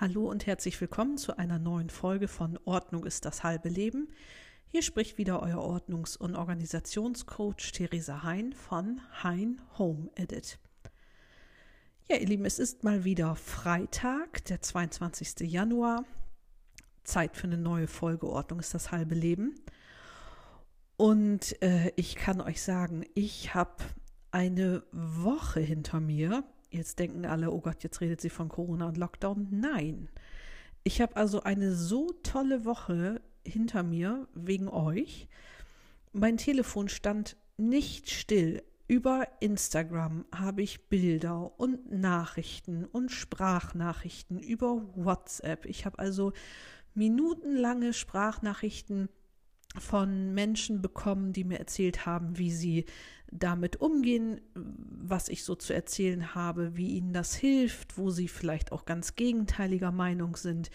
Hallo und herzlich willkommen zu einer neuen Folge von Ordnung ist das halbe Leben. Hier spricht wieder euer Ordnungs- und Organisationscoach Theresa Hein von Hein Home Edit. Ja, ihr Lieben, es ist mal wieder Freitag, der 22. Januar. Zeit für eine neue Folge Ordnung ist das halbe Leben. Und äh, ich kann euch sagen, ich habe eine Woche hinter mir, Jetzt denken alle, oh Gott, jetzt redet sie von Corona und Lockdown. Nein. Ich habe also eine so tolle Woche hinter mir wegen euch. Mein Telefon stand nicht still. Über Instagram habe ich Bilder und Nachrichten und Sprachnachrichten über WhatsApp. Ich habe also minutenlange Sprachnachrichten von Menschen bekommen, die mir erzählt haben, wie sie damit umgehen, was ich so zu erzählen habe, wie ihnen das hilft, wo sie vielleicht auch ganz gegenteiliger Meinung sind.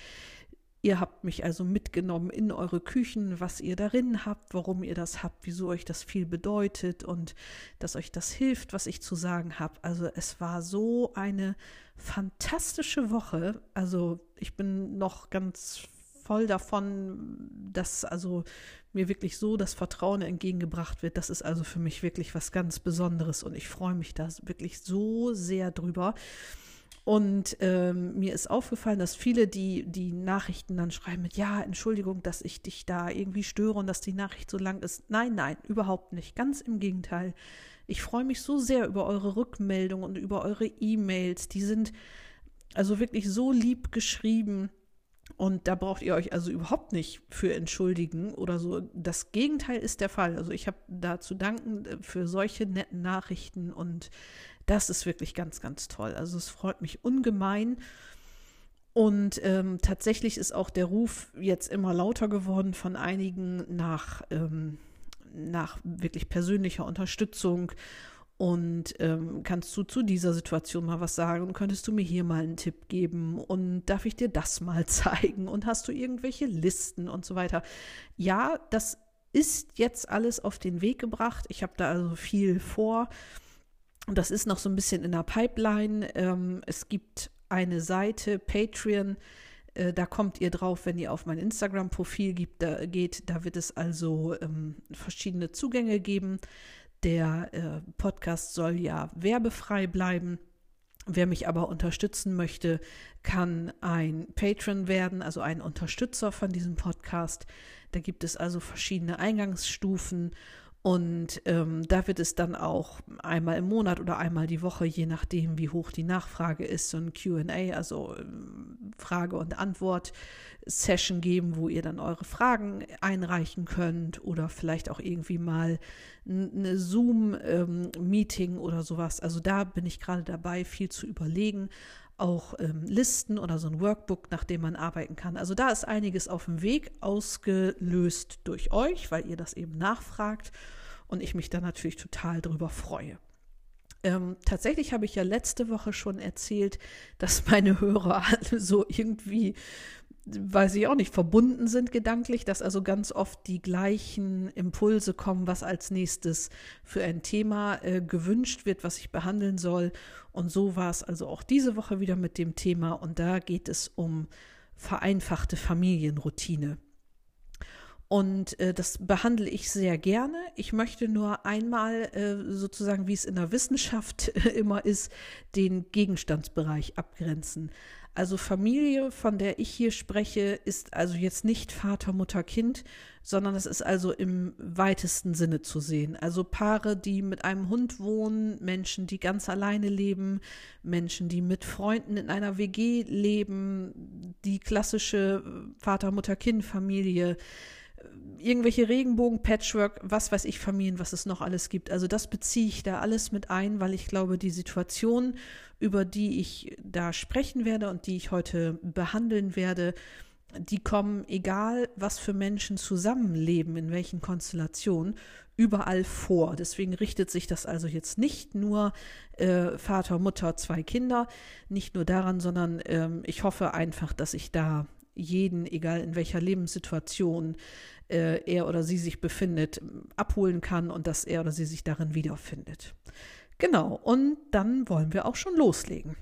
Ihr habt mich also mitgenommen in eure Küchen, was ihr darin habt, warum ihr das habt, wieso euch das viel bedeutet und dass euch das hilft, was ich zu sagen habe. Also es war so eine fantastische Woche. Also ich bin noch ganz voll davon, dass also mir wirklich so das Vertrauen entgegengebracht wird. Das ist also für mich wirklich was ganz Besonderes und ich freue mich da wirklich so sehr drüber. Und ähm, mir ist aufgefallen, dass viele, die die Nachrichten dann schreiben mit, ja, Entschuldigung, dass ich dich da irgendwie störe und dass die Nachricht so lang ist. Nein, nein, überhaupt nicht. Ganz im Gegenteil. Ich freue mich so sehr über eure Rückmeldungen und über eure E-Mails. Die sind also wirklich so lieb geschrieben. Und da braucht ihr euch also überhaupt nicht für entschuldigen oder so. Das Gegenteil ist der Fall. Also ich habe da zu danken äh, für solche netten Nachrichten und das ist wirklich ganz, ganz toll. Also es freut mich ungemein. Und ähm, tatsächlich ist auch der Ruf jetzt immer lauter geworden von einigen nach, ähm, nach wirklich persönlicher Unterstützung und ähm, kannst du zu dieser Situation mal was sagen? Könntest du mir hier mal einen Tipp geben? Und darf ich dir das mal zeigen? Und hast du irgendwelche Listen und so weiter? Ja, das ist jetzt alles auf den Weg gebracht. Ich habe da also viel vor. Und das ist noch so ein bisschen in der Pipeline. Ähm, es gibt eine Seite, Patreon. Äh, da kommt ihr drauf, wenn ihr auf mein Instagram-Profil geht. Da wird es also ähm, verschiedene Zugänge geben. Der äh, Podcast soll ja werbefrei bleiben. Wer mich aber unterstützen möchte, kann ein Patron werden, also ein Unterstützer von diesem Podcast. Da gibt es also verschiedene Eingangsstufen und ähm, da wird es dann auch einmal im Monat oder einmal die Woche, je nachdem, wie hoch die Nachfrage ist, so ein QA, also ähm, Frage- und Antwort-Session geben, wo ihr dann eure Fragen einreichen könnt oder vielleicht auch irgendwie mal eine Zoom-Meeting ähm, oder sowas. Also da bin ich gerade dabei, viel zu überlegen auch ähm, Listen oder so ein Workbook, nach dem man arbeiten kann. Also da ist einiges auf dem Weg, ausgelöst durch euch, weil ihr das eben nachfragt und ich mich da natürlich total drüber freue. Ähm, tatsächlich habe ich ja letzte Woche schon erzählt, dass meine Hörer alle so irgendwie weiß ich auch nicht, verbunden sind gedanklich, dass also ganz oft die gleichen Impulse kommen, was als nächstes für ein Thema äh, gewünscht wird, was ich behandeln soll. Und so war es also auch diese Woche wieder mit dem Thema. Und da geht es um vereinfachte Familienroutine. Und äh, das behandle ich sehr gerne. Ich möchte nur einmal äh, sozusagen, wie es in der Wissenschaft immer ist, den Gegenstandsbereich abgrenzen. Also Familie, von der ich hier spreche, ist also jetzt nicht Vater, Mutter, Kind, sondern es ist also im weitesten Sinne zu sehen. Also Paare, die mit einem Hund wohnen, Menschen, die ganz alleine leben, Menschen, die mit Freunden in einer WG leben, die klassische Vater, Mutter, Kind Familie, irgendwelche Regenbogen, Patchwork, was weiß ich, Familien, was es noch alles gibt. Also das beziehe ich da alles mit ein, weil ich glaube, die Situation, über die ich da sprechen werde und die ich heute behandeln werde, die kommen, egal was für Menschen zusammenleben, in welchen Konstellationen, überall vor. Deswegen richtet sich das also jetzt nicht nur äh, Vater, Mutter, zwei Kinder, nicht nur daran, sondern ähm, ich hoffe einfach, dass ich da jeden, egal in welcher Lebenssituation äh, er oder sie sich befindet, abholen kann und dass er oder sie sich darin wiederfindet. Genau, und dann wollen wir auch schon loslegen.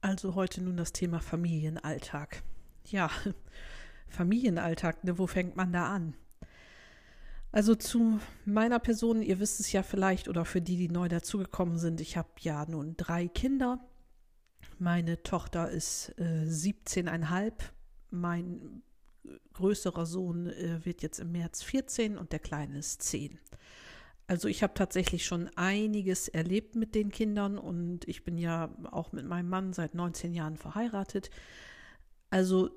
Also heute nun das Thema Familienalltag. Ja, Familienalltag, ne, wo fängt man da an? Also zu meiner Person, ihr wisst es ja vielleicht oder für die, die neu dazugekommen sind, ich habe ja nun drei Kinder meine Tochter ist äh, 17,5. Mein größerer Sohn äh, wird jetzt im März 14 und der Kleine ist 10. Also ich habe tatsächlich schon einiges erlebt mit den Kindern und ich bin ja auch mit meinem Mann seit 19 Jahren verheiratet. Also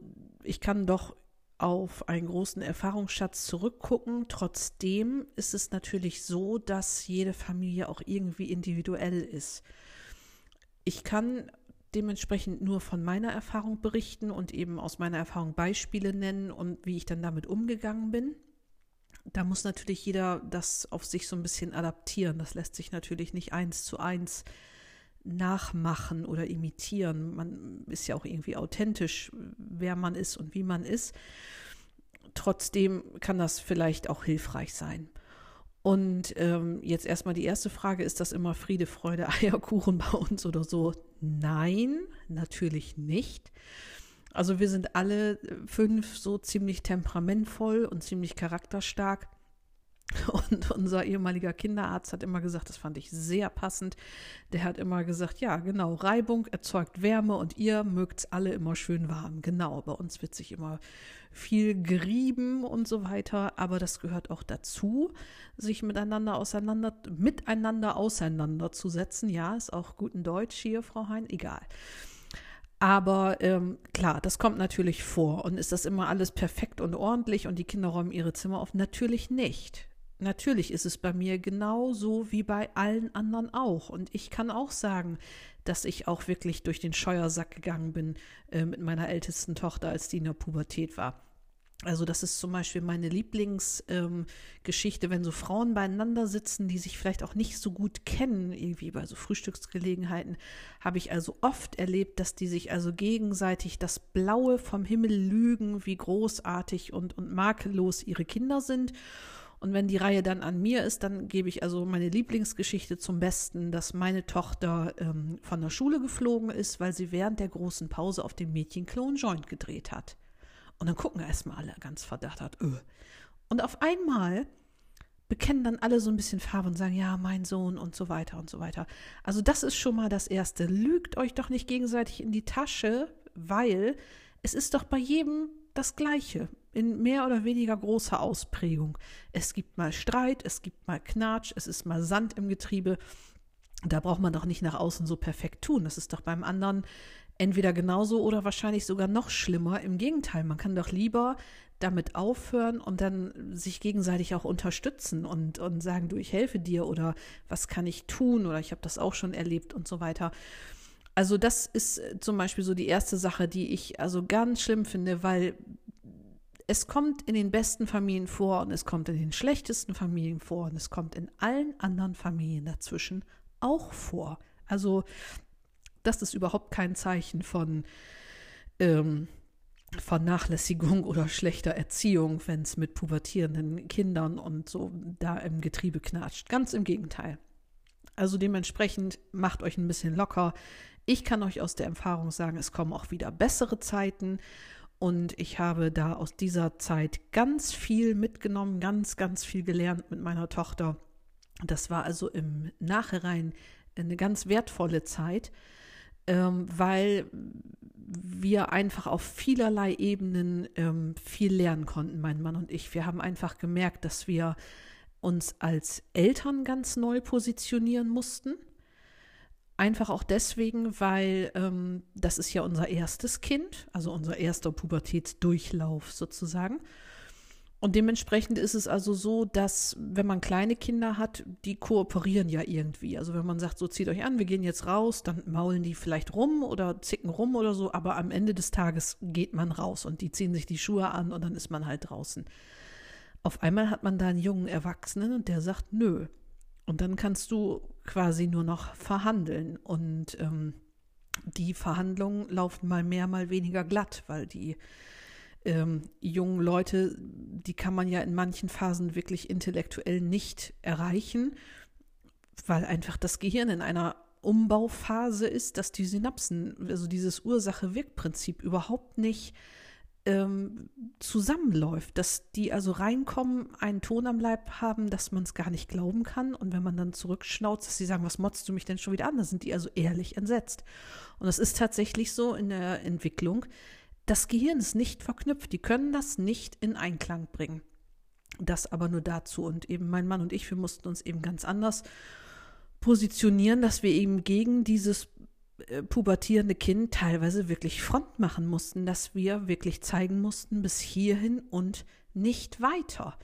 ich kann doch auf einen großen Erfahrungsschatz zurückgucken. Trotzdem ist es natürlich so, dass jede Familie auch irgendwie individuell ist. Ich kann dementsprechend nur von meiner Erfahrung berichten und eben aus meiner Erfahrung Beispiele nennen und wie ich dann damit umgegangen bin. Da muss natürlich jeder das auf sich so ein bisschen adaptieren. Das lässt sich natürlich nicht eins zu eins nachmachen oder imitieren. Man ist ja auch irgendwie authentisch, wer man ist und wie man ist. Trotzdem kann das vielleicht auch hilfreich sein. Und ähm, jetzt erstmal die erste Frage, ist das immer Friede, Freude, Eierkuchen bei uns oder so? Nein, natürlich nicht. Also wir sind alle fünf so ziemlich temperamentvoll und ziemlich charakterstark. Und unser ehemaliger Kinderarzt hat immer gesagt, das fand ich sehr passend. Der hat immer gesagt, ja, genau, Reibung erzeugt Wärme und ihr mögt es alle immer schön warm. Genau, bei uns wird sich immer viel gerieben und so weiter, aber das gehört auch dazu, sich miteinander auseinander, miteinander auseinanderzusetzen. Ja, ist auch guten Deutsch hier, Frau Hein, egal. Aber ähm, klar, das kommt natürlich vor. Und ist das immer alles perfekt und ordentlich und die Kinder räumen ihre Zimmer auf? Natürlich nicht natürlich ist es bei mir genauso wie bei allen anderen auch. Und ich kann auch sagen, dass ich auch wirklich durch den Scheuersack gegangen bin äh, mit meiner ältesten Tochter, als die in der Pubertät war. Also das ist zum Beispiel meine Lieblingsgeschichte, ähm, wenn so Frauen beieinander sitzen, die sich vielleicht auch nicht so gut kennen, irgendwie bei so Frühstücksgelegenheiten, habe ich also oft erlebt, dass die sich also gegenseitig das Blaue vom Himmel lügen, wie großartig und, und makellos ihre Kinder sind. Und wenn die Reihe dann an mir ist, dann gebe ich also meine Lieblingsgeschichte zum Besten, dass meine Tochter ähm, von der Schule geflogen ist, weil sie während der großen Pause auf dem Mädchenklo einen Joint gedreht hat. Und dann gucken erstmal alle ganz verdattert. Öh. Und auf einmal bekennen dann alle so ein bisschen Farbe und sagen, ja, mein Sohn und so weiter und so weiter. Also das ist schon mal das Erste. Lügt euch doch nicht gegenseitig in die Tasche, weil es ist doch bei jedem das Gleiche in mehr oder weniger großer Ausprägung. Es gibt mal Streit, es gibt mal Knatsch, es ist mal Sand im Getriebe. Da braucht man doch nicht nach außen so perfekt tun. Das ist doch beim anderen entweder genauso oder wahrscheinlich sogar noch schlimmer. Im Gegenteil, man kann doch lieber damit aufhören und dann sich gegenseitig auch unterstützen und, und sagen, du, ich helfe dir oder was kann ich tun oder ich habe das auch schon erlebt und so weiter. Also das ist zum Beispiel so die erste Sache, die ich also ganz schlimm finde, weil es kommt in den besten Familien vor und es kommt in den schlechtesten Familien vor und es kommt in allen anderen Familien dazwischen auch vor. Also das ist überhaupt kein Zeichen von ähm, Vernachlässigung oder schlechter Erziehung, wenn es mit pubertierenden Kindern und so da im Getriebe knatscht. Ganz im Gegenteil. Also dementsprechend macht euch ein bisschen locker. Ich kann euch aus der Erfahrung sagen, es kommen auch wieder bessere Zeiten und ich habe da aus dieser Zeit ganz viel mitgenommen, ganz, ganz viel gelernt mit meiner Tochter. Das war also im Nachhinein eine ganz wertvolle Zeit, ähm, weil wir einfach auf vielerlei Ebenen ähm, viel lernen konnten, mein Mann und ich. Wir haben einfach gemerkt, dass wir uns als Eltern ganz neu positionieren mussten Einfach auch deswegen, weil ähm, das ist ja unser erstes Kind, also unser erster Pubertätsdurchlauf sozusagen. Und dementsprechend ist es also so, dass wenn man kleine Kinder hat, die kooperieren ja irgendwie. Also wenn man sagt, so zieht euch an, wir gehen jetzt raus, dann maulen die vielleicht rum oder zicken rum oder so, aber am Ende des Tages geht man raus und die ziehen sich die Schuhe an und dann ist man halt draußen. Auf einmal hat man da einen jungen Erwachsenen und der sagt, nö, und dann kannst du quasi nur noch verhandeln. Und ähm, die Verhandlungen laufen mal mehr, mal weniger glatt, weil die ähm, jungen Leute, die kann man ja in manchen Phasen wirklich intellektuell nicht erreichen, weil einfach das Gehirn in einer Umbauphase ist, dass die Synapsen, also dieses Ursache-Wirk-Prinzip überhaupt nicht ähm, zusammenläuft, dass die also reinkommen, einen Ton am Leib haben, dass man es gar nicht glauben kann und wenn man dann zurückschnauzt, dass sie sagen, was motzt du mich denn schon wieder an? Da sind die also ehrlich entsetzt. Und das ist tatsächlich so in der Entwicklung. Das Gehirn ist nicht verknüpft, die können das nicht in Einklang bringen. Das aber nur dazu. Und eben mein Mann und ich, wir mussten uns eben ganz anders positionieren, dass wir eben gegen dieses pubertierende Kind teilweise wirklich Front machen mussten, dass wir wirklich zeigen mussten, bis hierhin und nicht weiter.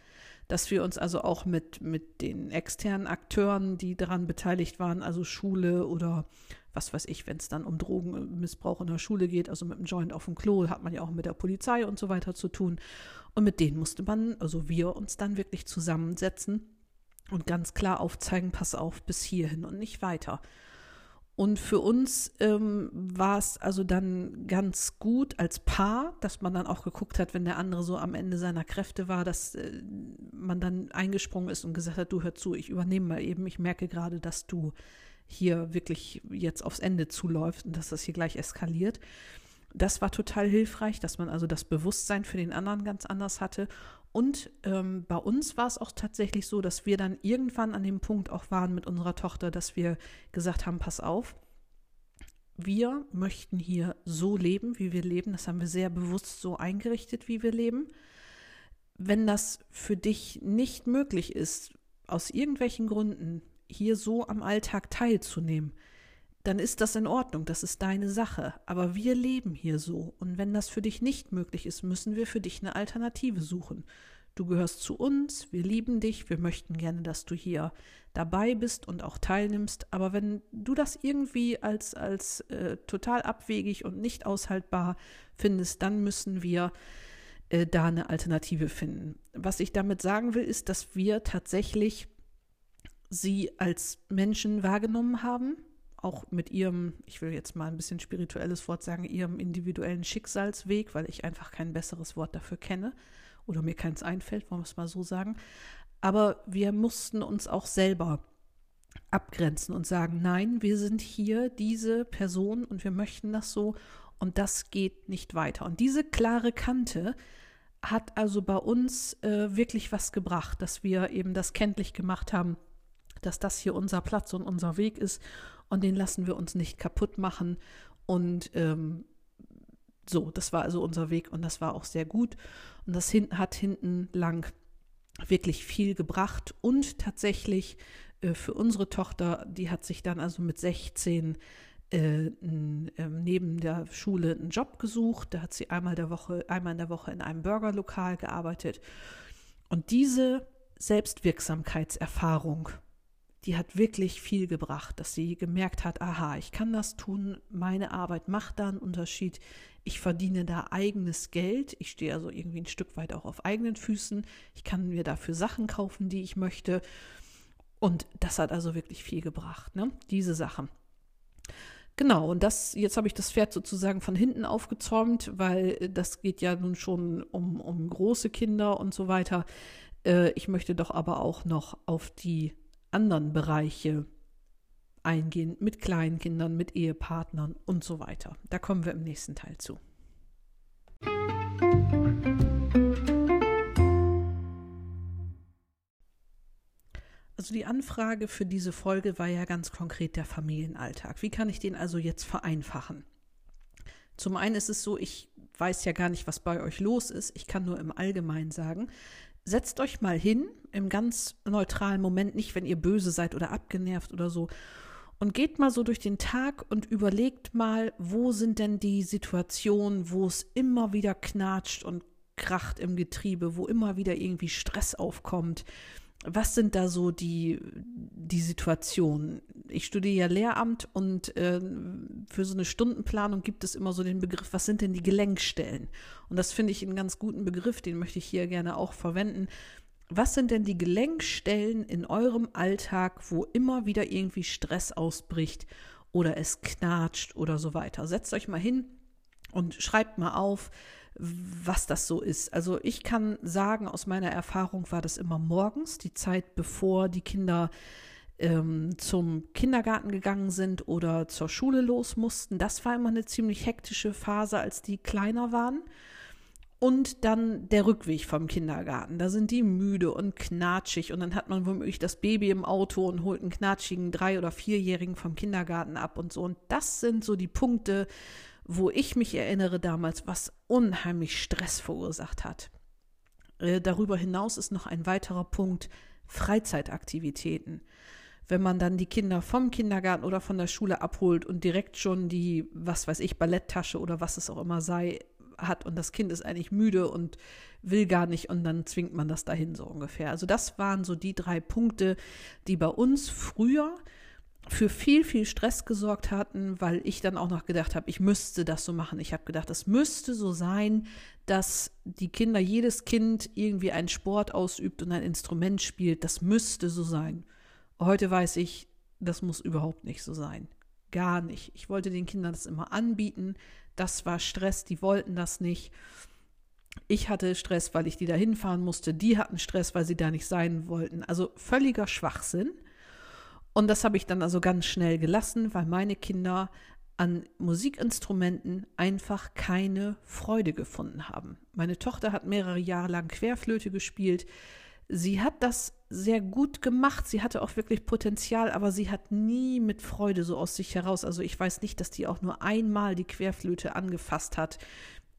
Dass wir uns also auch mit, mit den externen Akteuren, die daran beteiligt waren, also Schule oder was weiß ich, wenn es dann um Drogenmissbrauch in der Schule geht, also mit dem Joint auf dem Klo, hat man ja auch mit der Polizei und so weiter zu tun. Und mit denen musste man, also wir uns dann wirklich zusammensetzen und ganz klar aufzeigen, pass auf, bis hierhin und nicht weiter. Und für uns ähm, war es also dann ganz gut als Paar, dass man dann auch geguckt hat, wenn der andere so am Ende seiner Kräfte war, dass äh, man dann eingesprungen ist und gesagt hat, du hör zu, ich übernehme mal eben, ich merke gerade, dass du hier wirklich jetzt aufs Ende zuläuft und dass das hier gleich eskaliert. Das war total hilfreich, dass man also das Bewusstsein für den anderen ganz anders hatte. Und ähm, bei uns war es auch tatsächlich so, dass wir dann irgendwann an dem Punkt auch waren mit unserer Tochter, dass wir gesagt haben, pass auf, wir möchten hier so leben, wie wir leben. Das haben wir sehr bewusst so eingerichtet, wie wir leben. Wenn das für dich nicht möglich ist, aus irgendwelchen Gründen hier so am Alltag teilzunehmen, dann ist das in Ordnung, das ist deine Sache. Aber wir leben hier so. Und wenn das für dich nicht möglich ist, müssen wir für dich eine Alternative suchen. Du gehörst zu uns, wir lieben dich, wir möchten gerne, dass du hier dabei bist und auch teilnimmst. Aber wenn du das irgendwie als, als äh, total abwegig und nicht aushaltbar findest, dann müssen wir äh, da eine Alternative finden. Was ich damit sagen will, ist, dass wir tatsächlich sie als Menschen wahrgenommen haben, auch mit ihrem, ich will jetzt mal ein bisschen spirituelles Wort sagen, ihrem individuellen Schicksalsweg, weil ich einfach kein besseres Wort dafür kenne oder mir keins einfällt, wollen wir es mal so sagen. Aber wir mussten uns auch selber abgrenzen und sagen, nein, wir sind hier diese Person und wir möchten das so und das geht nicht weiter. Und diese klare Kante hat also bei uns äh, wirklich was gebracht, dass wir eben das kenntlich gemacht haben, dass das hier unser Platz und unser Weg ist und den lassen wir uns nicht kaputt machen. Und ähm, so, das war also unser Weg und das war auch sehr gut. Und das hat hinten lang wirklich viel gebracht und tatsächlich äh, für unsere Tochter, die hat sich dann also mit 16 äh, n, äh, neben der Schule einen Job gesucht. Da hat sie einmal der Woche, einmal in der Woche in einem Burgerlokal gearbeitet. Und diese Selbstwirksamkeitserfahrung, die hat wirklich viel gebracht, dass sie gemerkt hat, aha, ich kann das tun, meine Arbeit macht da einen Unterschied, ich verdiene da eigenes Geld, ich stehe also irgendwie ein Stück weit auch auf eigenen Füßen, ich kann mir dafür Sachen kaufen, die ich möchte und das hat also wirklich viel gebracht, ne? diese Sachen. Genau, und das, jetzt habe ich das Pferd sozusagen von hinten aufgezäumt, weil das geht ja nun schon um, um große Kinder und so weiter. Äh, ich möchte doch aber auch noch auf die anderen Bereiche eingehen, mit kleinen Kindern, mit Ehepartnern und so weiter. Da kommen wir im nächsten Teil zu. Also die Anfrage für diese Folge war ja ganz konkret der Familienalltag. Wie kann ich den also jetzt vereinfachen? Zum einen ist es so, ich weiß ja gar nicht, was bei euch los ist. Ich kann nur im Allgemeinen sagen, setzt euch mal hin, im ganz neutralen Moment, nicht wenn ihr böse seid oder abgenervt oder so, und geht mal so durch den Tag und überlegt mal, wo sind denn die Situationen, wo es immer wieder knatscht und kracht im Getriebe, wo immer wieder irgendwie Stress aufkommt, was sind da so die, die Situationen? Ich studiere ja Lehramt und äh, für so eine Stundenplanung gibt es immer so den Begriff, was sind denn die Gelenkstellen? Und das finde ich einen ganz guten Begriff, den möchte ich hier gerne auch verwenden. Was sind denn die Gelenkstellen in eurem Alltag, wo immer wieder irgendwie Stress ausbricht oder es knatscht oder so weiter? Setzt euch mal hin und schreibt mal auf, was das so ist. Also ich kann sagen, aus meiner Erfahrung war das immer morgens, die Zeit, bevor die Kinder ähm, zum Kindergarten gegangen sind oder zur Schule los mussten. Das war immer eine ziemlich hektische Phase, als die kleiner waren. Und dann der Rückweg vom Kindergarten. Da sind die müde und knatschig und dann hat man womöglich das Baby im Auto und holt einen knatschigen Drei- oder Vierjährigen vom Kindergarten ab und so. Und das sind so die Punkte, wo ich mich erinnere damals, was unheimlich Stress verursacht hat. Äh, darüber hinaus ist noch ein weiterer Punkt Freizeitaktivitäten. Wenn man dann die Kinder vom Kindergarten oder von der Schule abholt und direkt schon die, was weiß ich, Balletttasche oder was es auch immer sei, hat und das Kind ist eigentlich müde und will gar nicht und dann zwingt man das dahin so ungefähr. Also das waren so die drei Punkte, die bei uns früher für viel, viel Stress gesorgt hatten, weil ich dann auch noch gedacht habe, ich müsste das so machen. Ich habe gedacht, es müsste so sein, dass die Kinder, jedes Kind irgendwie einen Sport ausübt und ein Instrument spielt. Das müsste so sein. Heute weiß ich, das muss überhaupt nicht so sein. Gar nicht. Ich wollte den Kindern das immer anbieten. Das war Stress, die wollten das nicht. Ich hatte Stress, weil ich die da hinfahren musste. Die hatten Stress, weil sie da nicht sein wollten. Also völliger Schwachsinn. Und das habe ich dann also ganz schnell gelassen, weil meine Kinder an Musikinstrumenten einfach keine Freude gefunden haben. Meine Tochter hat mehrere Jahre lang Querflöte gespielt. Sie hat das sehr gut gemacht. Sie hatte auch wirklich Potenzial, aber sie hat nie mit Freude so aus sich heraus. Also ich weiß nicht, dass die auch nur einmal die Querflöte angefasst hat.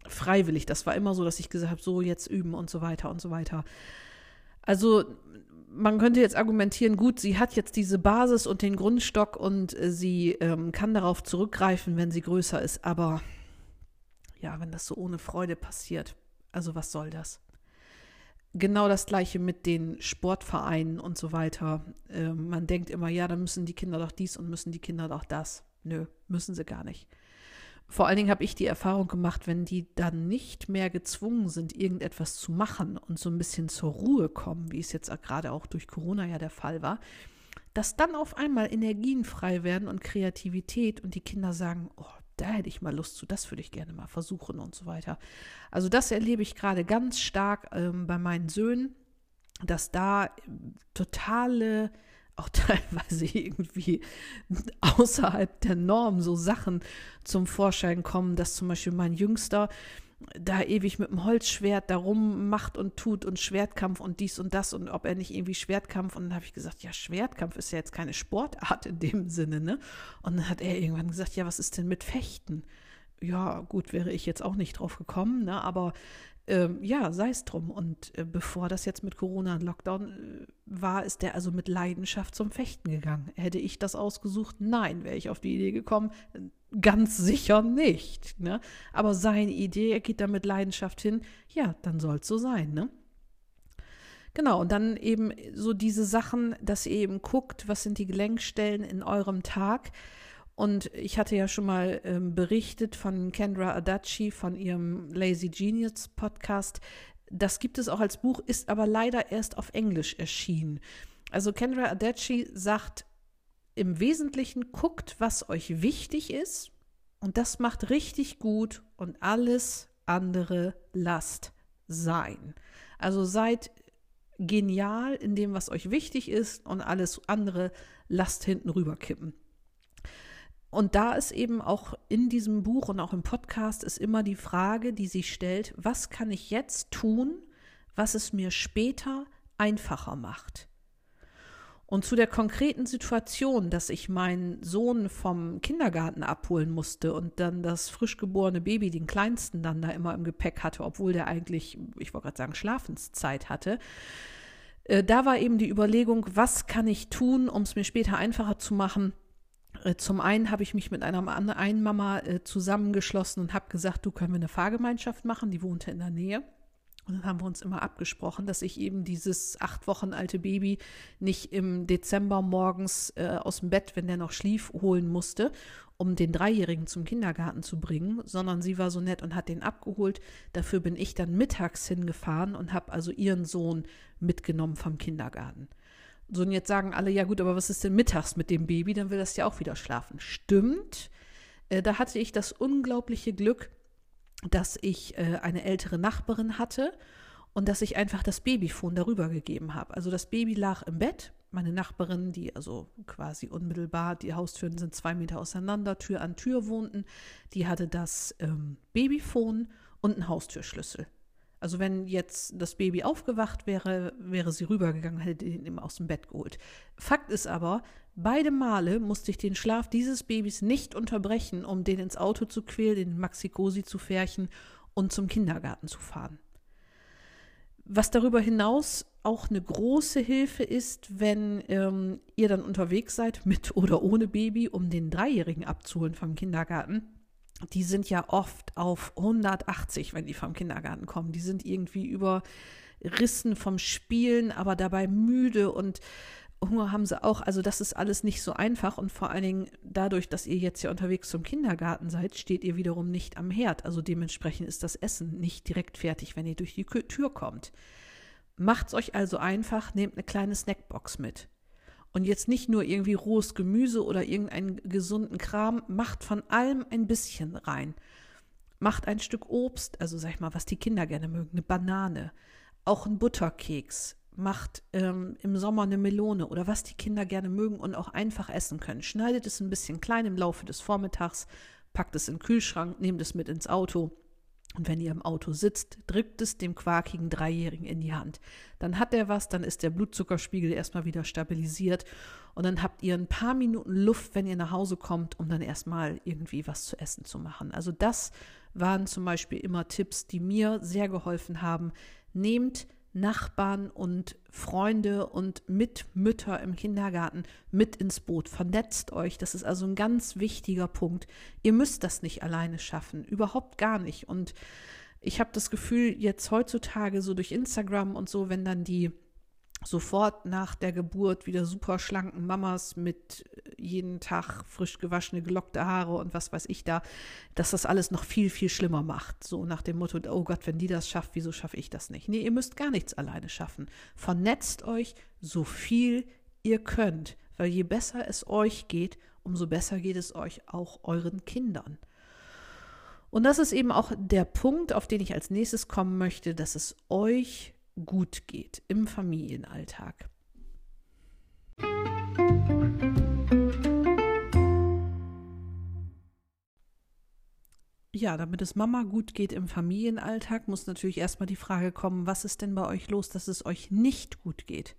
Freiwillig. Das war immer so, dass ich gesagt habe, so jetzt üben und so weiter und so weiter. Also man könnte jetzt argumentieren, gut, sie hat jetzt diese Basis und den Grundstock und äh, sie ähm, kann darauf zurückgreifen, wenn sie größer ist, aber ja, wenn das so ohne Freude passiert, also was soll das? Genau das gleiche mit den Sportvereinen und so weiter. Äh, man denkt immer, ja, dann müssen die Kinder doch dies und müssen die Kinder doch das. Nö, müssen sie gar nicht. Vor allen Dingen habe ich die Erfahrung gemacht, wenn die dann nicht mehr gezwungen sind, irgendetwas zu machen und so ein bisschen zur Ruhe kommen, wie es jetzt gerade auch durch Corona ja der Fall war, dass dann auf einmal Energien frei werden und Kreativität und die Kinder sagen, oh, da hätte ich mal Lust zu, das würde ich gerne mal versuchen und so weiter. Also das erlebe ich gerade ganz stark ähm, bei meinen Söhnen, dass da totale auch teilweise irgendwie außerhalb der Norm so Sachen zum Vorschein kommen, dass zum Beispiel mein Jüngster da ewig mit dem Holzschwert darum macht und tut und Schwertkampf und dies und das und ob er nicht irgendwie Schwertkampf und dann habe ich gesagt, ja, Schwertkampf ist ja jetzt keine Sportart in dem Sinne, ne? Und dann hat er irgendwann gesagt, ja, was ist denn mit Fechten? Ja, gut, wäre ich jetzt auch nicht drauf gekommen, ne? Aber ähm, ja, sei es drum. Und äh, bevor das jetzt mit Corona und Lockdown äh, war, ist der also mit Leidenschaft zum Fechten gegangen. Hätte ich das ausgesucht? Nein. Wäre ich auf die Idee gekommen? Ganz sicher nicht. Ne? Aber seine Idee, er geht da mit Leidenschaft hin, ja, dann soll es so sein. Ne? Genau, und dann eben so diese Sachen, dass ihr eben guckt, was sind die Gelenkstellen in eurem Tag und ich hatte ja schon mal ähm, berichtet von Kendra Adachi von ihrem Lazy Genius Podcast. Das gibt es auch als Buch, ist aber leider erst auf Englisch erschienen. Also Kendra Adachi sagt im Wesentlichen, guckt, was euch wichtig ist und das macht richtig gut und alles andere lasst sein. Also seid genial in dem, was euch wichtig ist und alles andere lasst hinten rüberkippen. Und da ist eben auch in diesem Buch und auch im Podcast ist immer die Frage, die sich stellt, was kann ich jetzt tun, was es mir später einfacher macht? Und zu der konkreten Situation, dass ich meinen Sohn vom Kindergarten abholen musste und dann das frisch geborene Baby, den kleinsten, dann da immer im Gepäck hatte, obwohl der eigentlich, ich wollte gerade sagen, Schlafenszeit hatte, äh, da war eben die Überlegung, was kann ich tun, um es mir später einfacher zu machen, zum einen habe ich mich mit einer einen Mama äh, zusammengeschlossen und habe gesagt, du können wir eine Fahrgemeinschaft machen, die wohnte in der Nähe. Und dann haben wir uns immer abgesprochen, dass ich eben dieses acht Wochen alte Baby nicht im Dezember morgens äh, aus dem Bett, wenn der noch schlief, holen musste, um den Dreijährigen zum Kindergarten zu bringen, sondern sie war so nett und hat den abgeholt. Dafür bin ich dann mittags hingefahren und habe also ihren Sohn mitgenommen vom Kindergarten. So, und jetzt sagen alle, ja gut, aber was ist denn mittags mit dem Baby? Dann will das ja auch wieder schlafen. Stimmt. Äh, da hatte ich das unglaubliche Glück, dass ich äh, eine ältere Nachbarin hatte und dass ich einfach das Babyfon darüber gegeben habe. Also das Baby lag im Bett, Meine Nachbarin, die also quasi unmittelbar, die Haustüren sind zwei Meter auseinander, Tür an Tür wohnten, die hatte das ähm, Babyphone und einen Haustürschlüssel. Also wenn jetzt das Baby aufgewacht wäre, wäre sie rübergegangen, hätte ihn eben aus dem Bett geholt. Fakt ist aber, beide Male musste ich den Schlaf dieses Babys nicht unterbrechen, um den ins Auto zu quälen, den Maxi-Cosi zu färchen und zum Kindergarten zu fahren. Was darüber hinaus auch eine große Hilfe ist, wenn ähm, ihr dann unterwegs seid, mit oder ohne Baby, um den Dreijährigen abzuholen vom Kindergarten die sind ja oft auf 180, wenn die vom Kindergarten kommen. Die sind irgendwie überrissen vom Spielen, aber dabei müde und Hunger haben sie auch. Also das ist alles nicht so einfach und vor allen Dingen dadurch, dass ihr jetzt ja unterwegs zum Kindergarten seid, steht ihr wiederum nicht am Herd. Also dementsprechend ist das Essen nicht direkt fertig, wenn ihr durch die Tür kommt. Macht's euch also einfach, nehmt eine kleine Snackbox mit. Und jetzt nicht nur irgendwie rohes Gemüse oder irgendeinen gesunden Kram, macht von allem ein bisschen rein. Macht ein Stück Obst, also sag ich mal, was die Kinder gerne mögen, eine Banane, auch ein Butterkeks, macht ähm, im Sommer eine Melone oder was die Kinder gerne mögen und auch einfach essen können. Schneidet es ein bisschen klein im Laufe des Vormittags, packt es in den Kühlschrank, nehmt es mit ins Auto und wenn ihr im Auto sitzt, drückt es dem quakigen Dreijährigen in die Hand. Dann hat er was, dann ist der Blutzuckerspiegel erstmal wieder stabilisiert und dann habt ihr ein paar Minuten Luft, wenn ihr nach Hause kommt, um dann erstmal irgendwie was zu essen zu machen. Also das waren zum Beispiel immer Tipps, die mir sehr geholfen haben. Nehmt Nachbarn und Freunde und Mitmütter im Kindergarten mit ins Boot. Vernetzt euch. Das ist also ein ganz wichtiger Punkt. Ihr müsst das nicht alleine schaffen. Überhaupt gar nicht. Und ich habe das Gefühl, jetzt heutzutage so durch Instagram und so, wenn dann die sofort nach der Geburt wieder super schlanken Mamas mit jeden Tag frisch gewaschene, gelockte Haare und was weiß ich da, dass das alles noch viel, viel schlimmer macht. So nach dem Motto, oh Gott, wenn die das schafft, wieso schaffe ich das nicht? Nee, ihr müsst gar nichts alleine schaffen. Vernetzt euch so viel ihr könnt, weil je besser es euch geht, umso besser geht es euch auch euren Kindern. Und das ist eben auch der Punkt, auf den ich als nächstes kommen möchte, dass es euch gut geht im Familienalltag. Ja, damit es Mama gut geht im Familienalltag, muss natürlich erstmal die Frage kommen, was ist denn bei euch los, dass es euch nicht gut geht?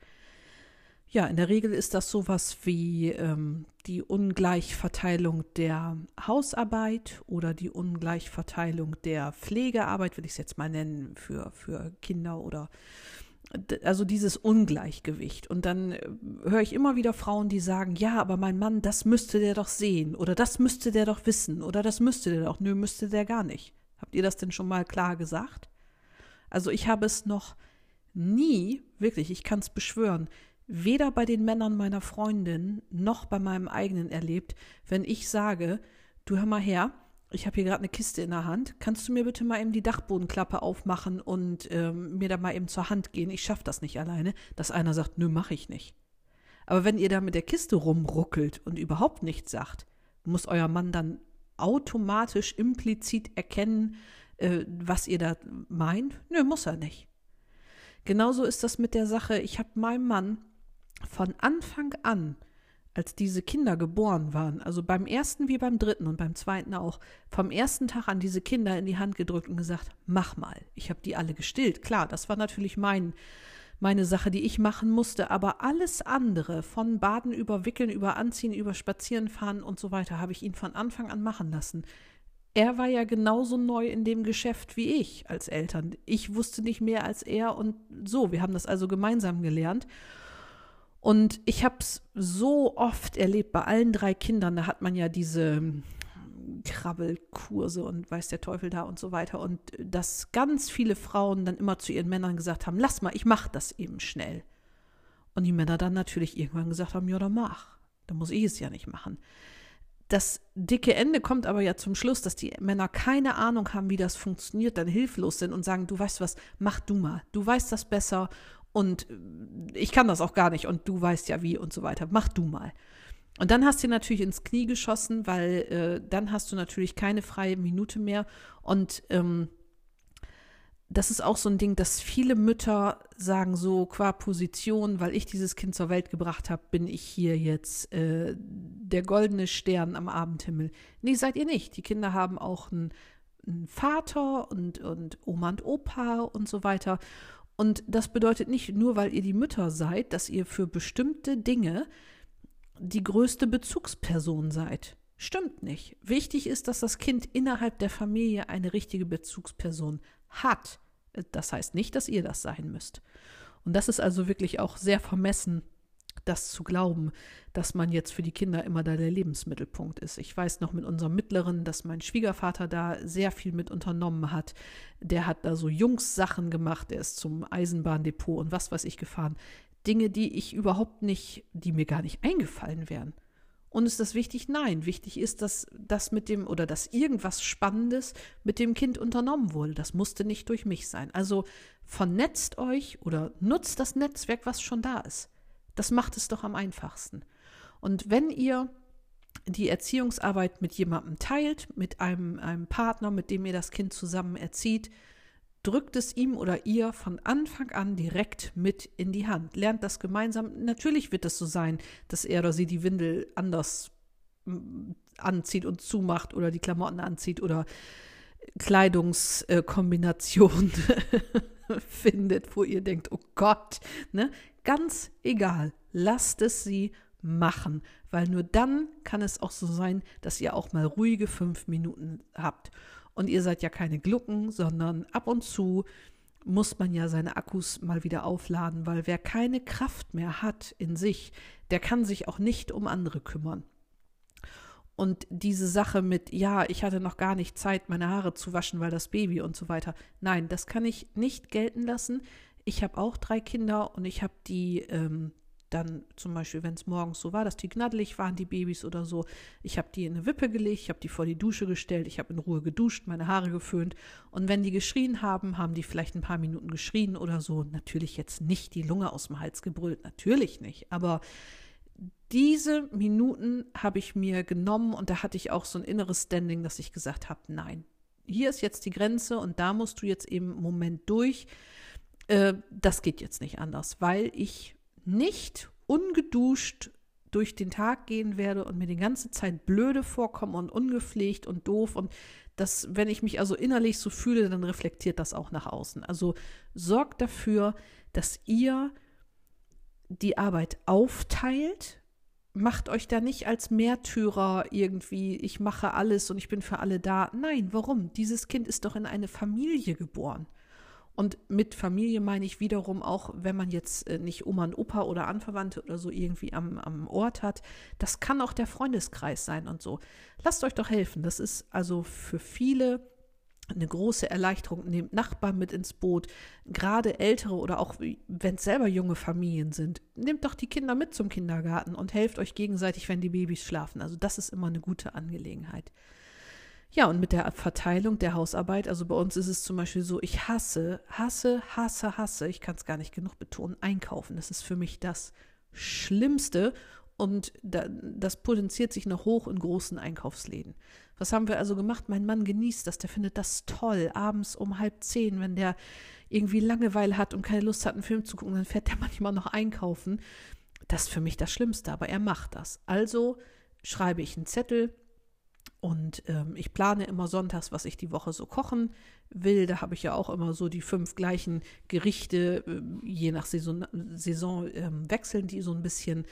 Ja, in der Regel ist das sowas wie ähm, die Ungleichverteilung der Hausarbeit oder die Ungleichverteilung der Pflegearbeit, will ich es jetzt mal nennen, für, für Kinder oder also dieses Ungleichgewicht. Und dann äh, höre ich immer wieder Frauen, die sagen, ja, aber mein Mann, das müsste der doch sehen oder das müsste der doch wissen oder das müsste der doch. Nö, müsste der gar nicht. Habt ihr das denn schon mal klar gesagt? Also ich habe es noch nie, wirklich, ich kann es beschwören, weder bei den Männern meiner Freundin noch bei meinem eigenen erlebt, wenn ich sage, du hör mal her, ich habe hier gerade eine Kiste in der Hand, kannst du mir bitte mal eben die Dachbodenklappe aufmachen und ähm, mir da mal eben zur Hand gehen, ich schaffe das nicht alleine, dass einer sagt, nö, mache ich nicht. Aber wenn ihr da mit der Kiste rumruckelt und überhaupt nichts sagt, muss euer Mann dann automatisch implizit erkennen, äh, was ihr da meint? Nö, muss er nicht. Genauso ist das mit der Sache, ich habe meinem Mann von Anfang an, als diese Kinder geboren waren, also beim ersten wie beim dritten und beim zweiten auch, vom ersten Tag an diese Kinder in die Hand gedrückt und gesagt, mach mal. Ich habe die alle gestillt. Klar, das war natürlich mein, meine Sache, die ich machen musste, aber alles andere, von Baden über Wickeln, über Anziehen, über Spazierenfahren und so weiter, habe ich ihn von Anfang an machen lassen. Er war ja genauso neu in dem Geschäft wie ich als Eltern. Ich wusste nicht mehr als er und so. Wir haben das also gemeinsam gelernt. Und ich habe es so oft erlebt bei allen drei Kindern, da hat man ja diese hm, Krabbelkurse und weiß der Teufel da und so weiter. Und dass ganz viele Frauen dann immer zu ihren Männern gesagt haben, lass mal, ich mach das eben schnell. Und die Männer dann natürlich irgendwann gesagt haben, ja, dann mach. Dann muss ich es ja nicht machen. Das dicke Ende kommt aber ja zum Schluss, dass die Männer keine Ahnung haben, wie das funktioniert, dann hilflos sind und sagen, du weißt was, mach du mal, du weißt das besser und ich kann das auch gar nicht und du weißt ja wie und so weiter. Mach du mal. Und dann hast du natürlich ins Knie geschossen, weil äh, dann hast du natürlich keine freie Minute mehr und ähm, das ist auch so ein Ding, dass viele Mütter sagen so, qua Position, weil ich dieses Kind zur Welt gebracht habe, bin ich hier jetzt äh, der goldene Stern am Abendhimmel. Nee, seid ihr nicht. Die Kinder haben auch einen, einen Vater und, und Oma und Opa und so weiter. Und das bedeutet nicht nur, weil ihr die Mütter seid, dass ihr für bestimmte Dinge die größte Bezugsperson seid. Stimmt nicht. Wichtig ist, dass das Kind innerhalb der Familie eine richtige Bezugsperson hat. Das heißt nicht, dass ihr das sein müsst. Und das ist also wirklich auch sehr vermessen, das zu glauben, dass man jetzt für die Kinder immer da der Lebensmittelpunkt ist. Ich weiß noch mit unserem Mittleren, dass mein Schwiegervater da sehr viel mit unternommen hat. Der hat da so Jungs-Sachen gemacht, er ist zum Eisenbahndepot und was weiß ich gefahren. Dinge, die ich überhaupt nicht, die mir gar nicht eingefallen wären. Und ist das wichtig? Nein. Wichtig ist, dass das mit dem oder dass irgendwas Spannendes mit dem Kind unternommen wurde. Das musste nicht durch mich sein. Also vernetzt euch oder nutzt das Netzwerk, was schon da ist. Das macht es doch am einfachsten. Und wenn ihr die Erziehungsarbeit mit jemandem teilt, mit einem, einem Partner, mit dem ihr das Kind zusammen erzieht, drückt es ihm oder ihr von Anfang an direkt mit in die Hand. Lernt das gemeinsam. Natürlich wird es so sein, dass er oder sie die Windel anders mm, anzieht und zumacht oder die Klamotten anzieht oder Kleidungskombination findet, wo ihr denkt, oh Gott, ne? Ganz egal, lasst es sie machen, weil nur dann kann es auch so sein, dass ihr auch mal ruhige fünf Minuten habt. Und ihr seid ja keine Glucken, sondern ab und zu muss man ja seine Akkus mal wieder aufladen, weil wer keine Kraft mehr hat in sich, der kann sich auch nicht um andere kümmern. Und diese Sache mit, ja, ich hatte noch gar nicht Zeit, meine Haare zu waschen, weil das Baby und so weiter. Nein, das kann ich nicht gelten lassen. Ich habe auch drei Kinder und ich habe die ähm, dann zum Beispiel, wenn es morgens so war, dass die gnaddelig waren, die Babys oder so, ich habe die in eine Wippe gelegt, ich habe die vor die Dusche gestellt, ich habe in Ruhe geduscht, meine Haare geföhnt und wenn die geschrien haben, haben die vielleicht ein paar Minuten geschrien oder so. Natürlich jetzt nicht die Lunge aus dem Hals gebrüllt, natürlich nicht, aber diese Minuten habe ich mir genommen und da hatte ich auch so ein inneres Standing, dass ich gesagt habe, nein, hier ist jetzt die Grenze und da musst du jetzt eben einen Moment durch. Äh, das geht jetzt nicht anders, weil ich nicht ungeduscht durch den Tag gehen werde und mir die ganze Zeit blöde vorkomme und ungepflegt und doof und das, wenn ich mich also innerlich so fühle, dann reflektiert das auch nach außen. Also sorgt dafür, dass ihr die Arbeit aufteilt. Macht euch da nicht als Märtyrer irgendwie, ich mache alles und ich bin für alle da. Nein, warum? Dieses Kind ist doch in eine Familie geboren. Und mit Familie meine ich wiederum auch, wenn man jetzt äh, nicht Oma und Opa oder Anverwandte oder so irgendwie am, am Ort hat, das kann auch der Freundeskreis sein und so. Lasst euch doch helfen. Das ist also für viele eine große Erleichterung. Nehmt Nachbarn mit ins Boot, gerade ältere oder auch wenn es selber junge Familien sind. Nehmt doch die Kinder mit zum Kindergarten und helft euch gegenseitig, wenn die Babys schlafen. Also das ist immer eine gute Angelegenheit. Ja, und mit der Verteilung der Hausarbeit, also bei uns ist es zum Beispiel so, ich hasse, hasse, hasse, hasse, ich kann es gar nicht genug betonen, einkaufen. Das ist für mich das Schlimmste und da, das potenziert sich noch hoch in großen Einkaufsläden. Was haben wir also gemacht? Mein Mann genießt das, der findet das toll. Abends um halb zehn, wenn der irgendwie Langeweile hat und keine Lust hat, einen Film zu gucken, dann fährt der manchmal noch einkaufen. Das ist für mich das Schlimmste, aber er macht das. Also schreibe ich einen Zettel, und ähm, ich plane immer sonntags, was ich die Woche so kochen will. Da habe ich ja auch immer so die fünf gleichen Gerichte, äh, je nach Saison, Saison äh, wechseln die so ein bisschen.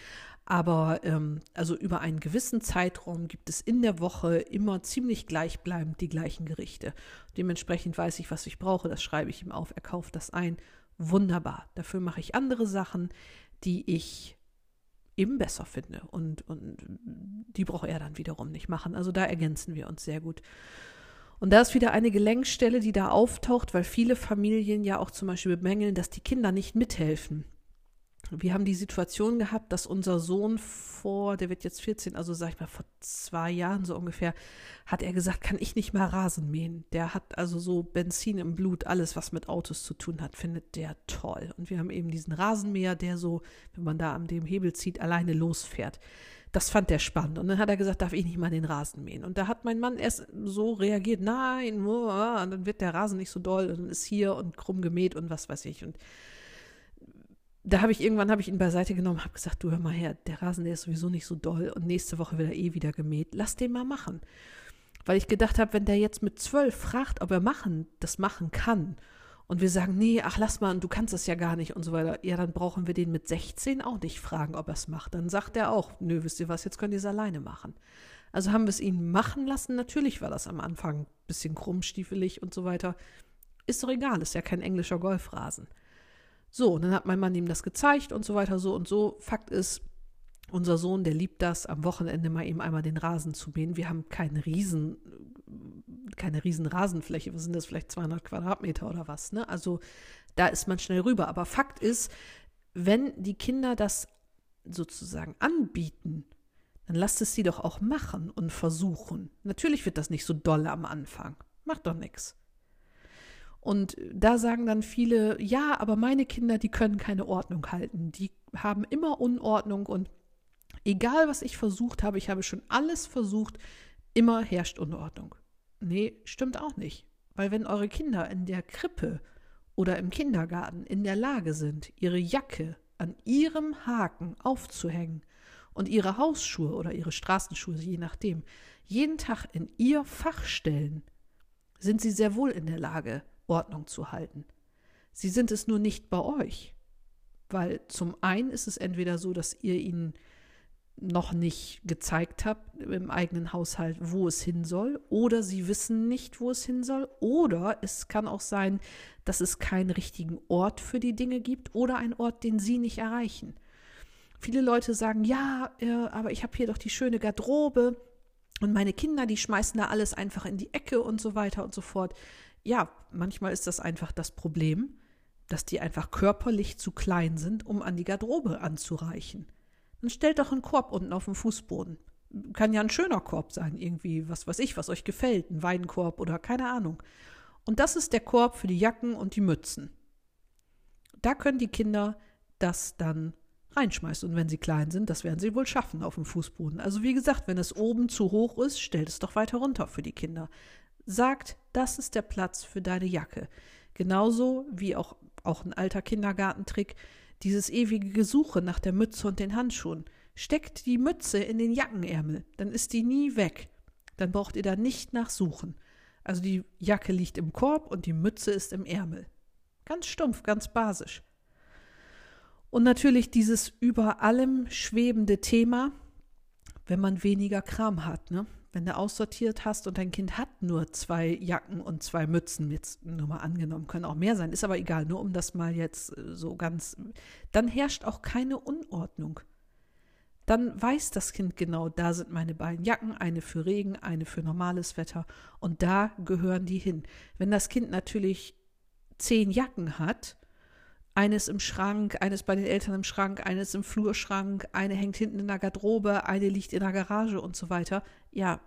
Aber ähm, also über einen gewissen Zeitraum gibt es in der Woche immer ziemlich gleichbleibend die gleichen Gerichte. Dementsprechend weiß ich, was ich brauche. Das schreibe ich ihm auf. Er kauft das ein. Wunderbar. Dafür mache ich andere Sachen, die ich eben besser finde. Und, und die braucht er dann wiederum nicht machen. Also da ergänzen wir uns sehr gut. Und da ist wieder eine Gelenkstelle, die da auftaucht, weil viele Familien ja auch zum Beispiel bemängeln, dass die Kinder nicht mithelfen wir haben die Situation gehabt, dass unser Sohn vor, der wird jetzt 14, also sag ich mal vor zwei Jahren so ungefähr, hat er gesagt, kann ich nicht mal Rasen mähen. Der hat also so Benzin im Blut, alles was mit Autos zu tun hat, findet der toll. Und wir haben eben diesen Rasenmäher, der so, wenn man da an dem Hebel zieht, alleine losfährt. das fand der spannend. Und dann hat er gesagt, darf ich nicht mal den Rasen mähen? Und da hat mein Mann erst so reagiert, nein, und dann wird der Rasen nicht so doll und dann ist hier und krumm gemäht und was weiß ich. Und da habe ich irgendwann habe ich ihn beiseite genommen, habe gesagt, du hör mal her, der Rasen, der ist sowieso nicht so doll und nächste Woche wird er eh wieder gemäht. Lass den mal machen. Weil ich gedacht habe, wenn der jetzt mit zwölf fragt, ob er machen, das machen kann, und wir sagen, nee, ach lass mal, du kannst das ja gar nicht und so weiter, ja, dann brauchen wir den mit 16 auch nicht fragen, ob er es macht. Dann sagt er auch, nö, wisst ihr was, jetzt könnt ihr es alleine machen. Also haben wir es ihn machen lassen. Natürlich war das am Anfang ein bisschen krummstiefelig und so weiter. Ist doch egal, ist ja kein englischer Golfrasen. So, und dann hat mein Mann ihm das gezeigt und so weiter, so und so. Fakt ist, unser Sohn, der liebt das, am Wochenende mal eben einmal den Rasen zu mähen. Wir haben keinen riesen keine riesen Rasenfläche, was sind das, vielleicht 200 Quadratmeter oder was, ne? Also da ist man schnell rüber. Aber Fakt ist, wenn die Kinder das sozusagen anbieten, dann lasst es sie doch auch machen und versuchen. Natürlich wird das nicht so doll am Anfang. Macht doch nichts. Und da sagen dann viele, ja, aber meine Kinder, die können keine Ordnung halten. Die haben immer Unordnung und egal was ich versucht habe, ich habe schon alles versucht, immer herrscht Unordnung. Nee, stimmt auch nicht. Weil wenn eure Kinder in der Krippe oder im Kindergarten in der Lage sind, ihre Jacke an ihrem Haken aufzuhängen und ihre Hausschuhe oder ihre Straßenschuhe, je nachdem, jeden Tag in ihr Fach stellen, sind sie sehr wohl in der Lage, Ordnung zu halten. Sie sind es nur nicht bei euch. Weil zum einen ist es entweder so, dass ihr ihnen noch nicht gezeigt habe im eigenen Haushalt, wo es hin soll, oder sie wissen nicht, wo es hin soll, oder es kann auch sein, dass es keinen richtigen Ort für die Dinge gibt oder einen Ort, den sie nicht erreichen. Viele Leute sagen, ja, äh, aber ich habe hier doch die schöne Garderobe und meine Kinder, die schmeißen da alles einfach in die Ecke und so weiter und so fort. Ja, manchmal ist das einfach das Problem, dass die einfach körperlich zu klein sind, um an die Garderobe anzureichen. Dann stellt doch einen Korb unten auf dem Fußboden. Kann ja ein schöner Korb sein, irgendwie, was weiß ich, was euch gefällt, ein Weinkorb oder keine Ahnung. Und das ist der Korb für die Jacken und die Mützen. Da können die Kinder das dann reinschmeißen. Und wenn sie klein sind, das werden sie wohl schaffen auf dem Fußboden. Also wie gesagt, wenn es oben zu hoch ist, stellt es doch weiter runter für die Kinder. Sagt, das ist der Platz für deine Jacke. Genauso wie auch, auch ein alter Kindergartentrick, dieses ewige Gesuche nach der Mütze und den Handschuhen. Steckt die Mütze in den Jackenärmel, dann ist die nie weg. Dann braucht ihr da nicht nachsuchen. Also die Jacke liegt im Korb und die Mütze ist im Ärmel. Ganz stumpf, ganz basisch. Und natürlich dieses über allem schwebende Thema, wenn man weniger Kram hat, ne? Wenn du aussortiert hast und dein Kind hat nur zwei Jacken und zwei Mützen, jetzt nur mal angenommen, können auch mehr sein, ist aber egal, nur um das mal jetzt äh, so ganz, dann herrscht auch keine Unordnung. Dann weiß das Kind genau, da sind meine beiden Jacken, eine für Regen, eine für normales Wetter und da gehören die hin. Wenn das Kind natürlich zehn Jacken hat, eines im Schrank, eines bei den Eltern im Schrank, eines im Flurschrank, eine hängt hinten in der Garderobe, eine liegt in der Garage und so weiter. Ja,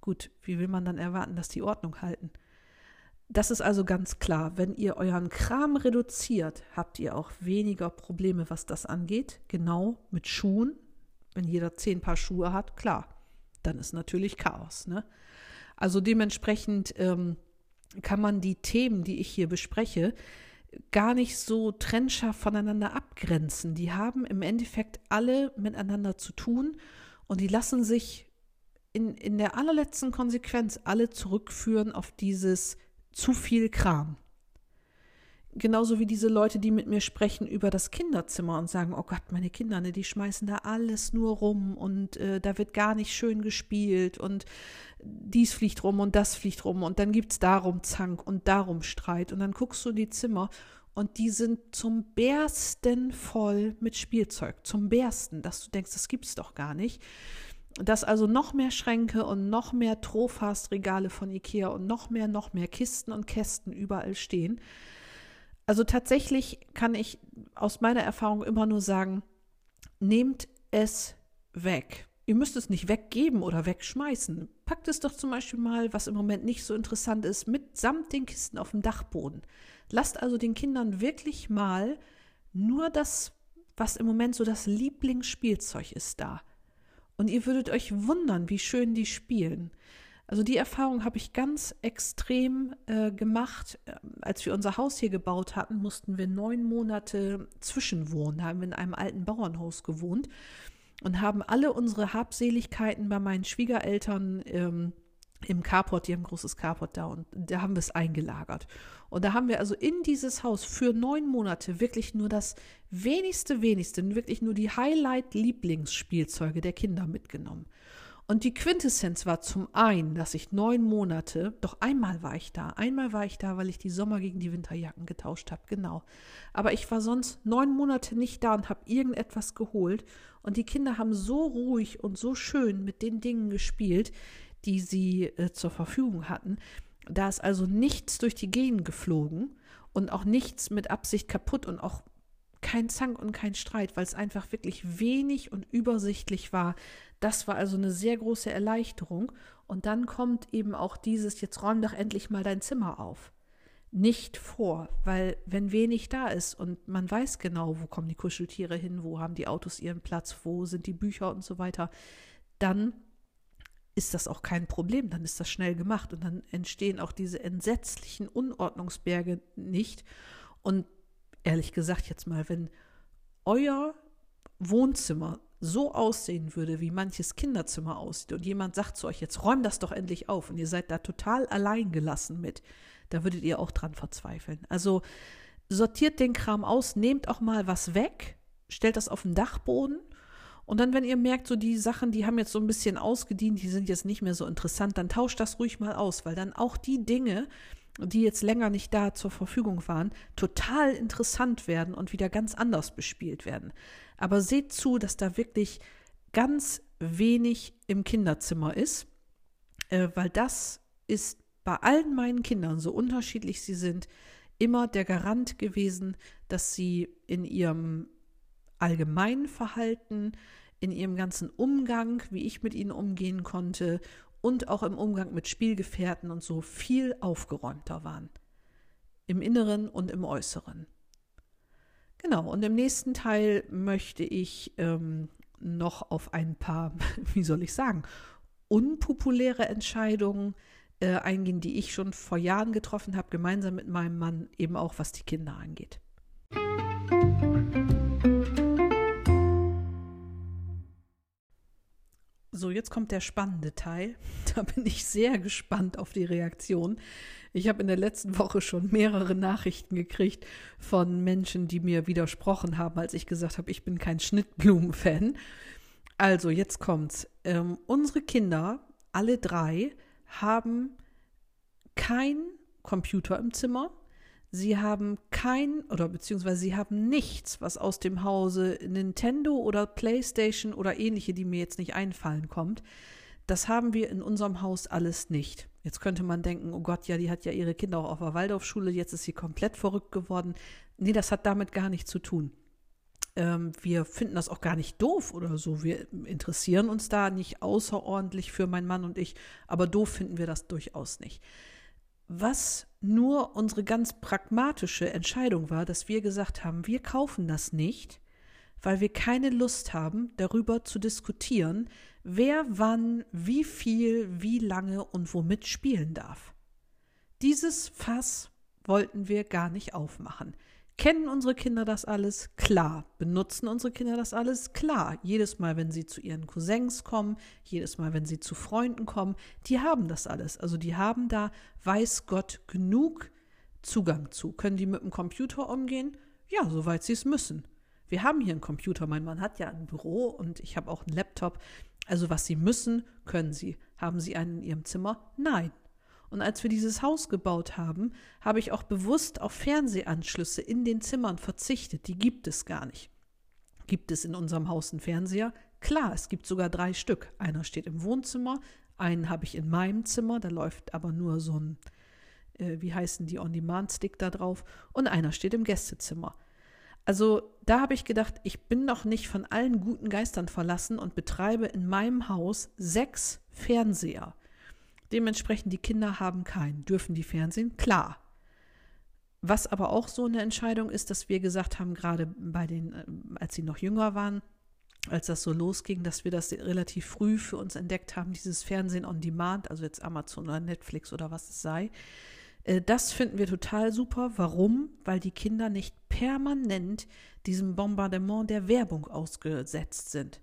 gut, wie will man dann erwarten, dass die Ordnung halten? Das ist also ganz klar, wenn ihr euren Kram reduziert, habt ihr auch weniger Probleme, was das angeht. Genau mit Schuhen. Wenn jeder zehn Paar Schuhe hat, klar, dann ist natürlich Chaos. Ne? Also dementsprechend ähm, kann man die Themen, die ich hier bespreche, gar nicht so trennscharf voneinander abgrenzen. Die haben im Endeffekt alle miteinander zu tun und die lassen sich in, in der allerletzten Konsequenz alle zurückführen auf dieses zu viel Kram. Genauso wie diese Leute, die mit mir sprechen über das Kinderzimmer und sagen, oh Gott, meine Kinder, ne, die schmeißen da alles nur rum und äh, da wird gar nicht schön gespielt und dies fliegt rum und das fliegt rum und dann gibt es darum Zank und darum Streit und dann guckst du in die Zimmer und die sind zum Bersten voll mit Spielzeug, zum Bersten, dass du denkst, das gibt's doch gar nicht. Dass also noch mehr Schränke und noch mehr Trofast-Regale von Ikea und noch mehr, noch mehr Kisten und Kästen überall stehen. Also tatsächlich kann ich aus meiner Erfahrung immer nur sagen, nehmt es weg. Ihr müsst es nicht weggeben oder wegschmeißen. Packt es doch zum Beispiel mal, was im Moment nicht so interessant ist, mitsamt den Kisten auf dem Dachboden. Lasst also den Kindern wirklich mal nur das, was im Moment so das Lieblingsspielzeug ist, da. Und ihr würdet euch wundern, wie schön die spielen. Also die Erfahrung habe ich ganz extrem äh, gemacht. Als wir unser Haus hier gebaut hatten, mussten wir neun Monate zwischenwohnen, haben in einem alten Bauernhaus gewohnt und haben alle unsere Habseligkeiten bei meinen Schwiegereltern ähm, im Carport, die haben ein großes Carport da und da haben wir es eingelagert. Und da haben wir also in dieses Haus für neun Monate wirklich nur das wenigste, wenigste, wirklich nur die Highlight-Lieblingsspielzeuge der Kinder mitgenommen. Und die Quintessenz war zum einen, dass ich neun Monate, doch einmal war ich da, einmal war ich da, weil ich die Sommer gegen die Winterjacken getauscht habe, genau. Aber ich war sonst neun Monate nicht da und habe irgendetwas geholt. Und die Kinder haben so ruhig und so schön mit den Dingen gespielt, die sie äh, zur Verfügung hatten. Da ist also nichts durch die Gegend geflogen und auch nichts mit Absicht kaputt und auch kein Zank und kein Streit, weil es einfach wirklich wenig und übersichtlich war. Das war also eine sehr große Erleichterung. Und dann kommt eben auch dieses, jetzt räum doch endlich mal dein Zimmer auf. Nicht vor, weil wenn wenig da ist und man weiß genau, wo kommen die Kuscheltiere hin, wo haben die Autos ihren Platz, wo sind die Bücher und so weiter, dann ist das auch kein Problem, dann ist das schnell gemacht und dann entstehen auch diese entsetzlichen Unordnungsberge nicht. Und ehrlich gesagt jetzt mal, wenn euer Wohnzimmer so aussehen würde, wie manches Kinderzimmer aussieht und jemand sagt zu euch, jetzt räum das doch endlich auf und ihr seid da total allein gelassen mit, da würdet ihr auch dran verzweifeln. Also sortiert den Kram aus, nehmt auch mal was weg, stellt das auf den Dachboden und dann, wenn ihr merkt, so die Sachen, die haben jetzt so ein bisschen ausgedient, die sind jetzt nicht mehr so interessant, dann tauscht das ruhig mal aus, weil dann auch die Dinge, die jetzt länger nicht da zur Verfügung waren, total interessant werden und wieder ganz anders bespielt werden. Aber seht zu, dass da wirklich ganz wenig im Kinderzimmer ist, äh, weil das ist bei allen meinen Kindern, so unterschiedlich sie sind, immer der Garant gewesen, dass sie in ihrem allgemeinen Verhalten, in ihrem ganzen Umgang, wie ich mit ihnen umgehen konnte und auch im Umgang mit Spielgefährten und so viel aufgeräumter waren. Im Inneren und im Äußeren. Genau, und im nächsten Teil möchte ich ähm, noch auf ein paar, wie soll ich sagen, unpopuläre Entscheidungen äh, eingehen, die ich schon vor Jahren getroffen habe, gemeinsam mit meinem Mann, eben auch was die Kinder angeht. So, jetzt kommt der spannende Teil. Da bin ich sehr gespannt auf die Reaktion. Ich habe in der letzten Woche schon mehrere Nachrichten gekriegt von Menschen, die mir widersprochen haben, als ich gesagt habe, ich bin kein Schnittblumen-Fan. Also, jetzt kommt's. Ähm, unsere Kinder, alle drei, haben kein Computer im Zimmer. Sie haben kein oder beziehungsweise sie haben nichts, was aus dem Hause Nintendo oder PlayStation oder ähnliche, die mir jetzt nicht einfallen, kommt. Das haben wir in unserem Haus alles nicht. Jetzt könnte man denken, oh Gott, ja, die hat ja ihre Kinder auch auf der Waldorfschule, jetzt ist sie komplett verrückt geworden. Nee, das hat damit gar nichts zu tun. Ähm, wir finden das auch gar nicht doof oder so. Wir interessieren uns da nicht außerordentlich für mein Mann und ich, aber doof finden wir das durchaus nicht. Was nur unsere ganz pragmatische Entscheidung war, dass wir gesagt haben, wir kaufen das nicht, weil wir keine Lust haben, darüber zu diskutieren, wer wann, wie viel, wie lange und womit spielen darf. Dieses Fass wollten wir gar nicht aufmachen. Kennen unsere Kinder das alles? Klar. Benutzen unsere Kinder das alles? Klar. Jedes Mal, wenn sie zu ihren Cousins kommen, jedes Mal, wenn sie zu Freunden kommen, die haben das alles. Also die haben da, weiß Gott, genug Zugang zu. Können die mit dem Computer umgehen? Ja, soweit sie es müssen. Wir haben hier einen Computer. Mein Mann hat ja ein Büro und ich habe auch einen Laptop. Also was sie müssen, können sie. Haben sie einen in ihrem Zimmer? Nein. Und als wir dieses Haus gebaut haben, habe ich auch bewusst auf Fernsehanschlüsse in den Zimmern verzichtet. Die gibt es gar nicht. Gibt es in unserem Haus einen Fernseher? Klar, es gibt sogar drei Stück. Einer steht im Wohnzimmer, einen habe ich in meinem Zimmer, da läuft aber nur so ein, äh, wie heißen die On-Demand-Stick da drauf, und einer steht im Gästezimmer. Also da habe ich gedacht, ich bin noch nicht von allen guten Geistern verlassen und betreibe in meinem Haus sechs Fernseher. Dementsprechend, die Kinder haben keinen. Dürfen die Fernsehen? Klar. Was aber auch so eine Entscheidung ist, dass wir gesagt haben, gerade bei den, äh, als sie noch jünger waren, als das so losging, dass wir das relativ früh für uns entdeckt haben, dieses Fernsehen on Demand, also jetzt Amazon oder Netflix oder was es sei. Äh, das finden wir total super. Warum? Weil die Kinder nicht permanent diesem Bombardement der Werbung ausgesetzt sind.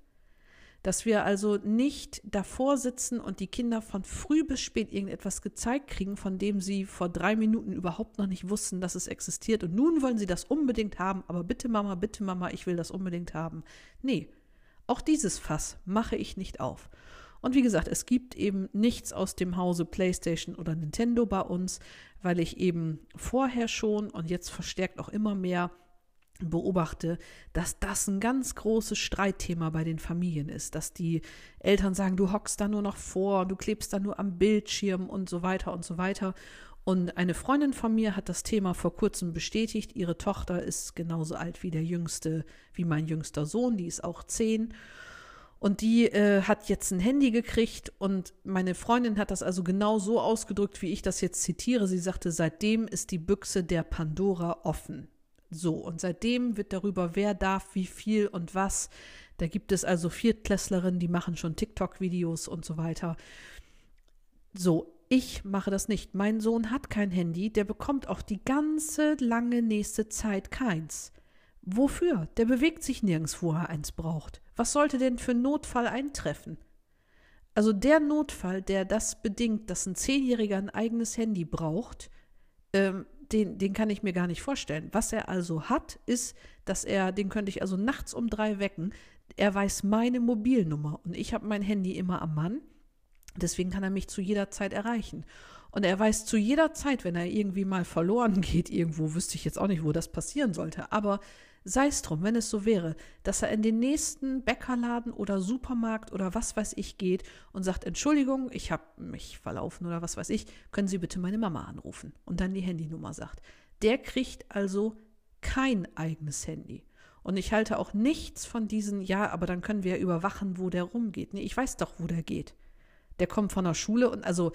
Dass wir also nicht davor sitzen und die Kinder von früh bis spät irgendetwas gezeigt kriegen, von dem sie vor drei Minuten überhaupt noch nicht wussten, dass es existiert. Und nun wollen sie das unbedingt haben, aber bitte Mama, bitte Mama, ich will das unbedingt haben. Nee, auch dieses Fass mache ich nicht auf. Und wie gesagt, es gibt eben nichts aus dem Hause PlayStation oder Nintendo bei uns, weil ich eben vorher schon und jetzt verstärkt auch immer mehr beobachte, dass das ein ganz großes Streitthema bei den Familien ist, dass die Eltern sagen, du hockst da nur noch vor, du klebst da nur am Bildschirm und so weiter und so weiter. Und eine Freundin von mir hat das Thema vor kurzem bestätigt. Ihre Tochter ist genauso alt wie der jüngste, wie mein jüngster Sohn, die ist auch zehn. Und die äh, hat jetzt ein Handy gekriegt und meine Freundin hat das also genau so ausgedrückt, wie ich das jetzt zitiere. Sie sagte, seitdem ist die Büchse der Pandora offen. So, und seitdem wird darüber, wer darf, wie viel und was. Da gibt es also Viertklässlerinnen, die machen schon TikTok-Videos und so weiter. So, ich mache das nicht. Mein Sohn hat kein Handy, der bekommt auch die ganze lange nächste Zeit keins. Wofür? Der bewegt sich nirgends, wo er eins braucht. Was sollte denn für Notfall eintreffen? Also der Notfall, der das bedingt, dass ein Zehnjähriger ein eigenes Handy braucht, ähm, den, den kann ich mir gar nicht vorstellen. Was er also hat, ist, dass er, den könnte ich also nachts um drei wecken. Er weiß meine Mobilnummer und ich habe mein Handy immer am Mann. Deswegen kann er mich zu jeder Zeit erreichen. Und er weiß zu jeder Zeit, wenn er irgendwie mal verloren geht, irgendwo, wüsste ich jetzt auch nicht, wo das passieren sollte, aber sei es drum, wenn es so wäre, dass er in den nächsten Bäckerladen oder Supermarkt oder was weiß ich geht und sagt, Entschuldigung, ich habe mich verlaufen oder was weiß ich, können Sie bitte meine Mama anrufen und dann die Handynummer sagt. Der kriegt also kein eigenes Handy. Und ich halte auch nichts von diesen, ja, aber dann können wir überwachen, wo der rumgeht. Nee, ich weiß doch, wo der geht. Der kommt von der Schule und also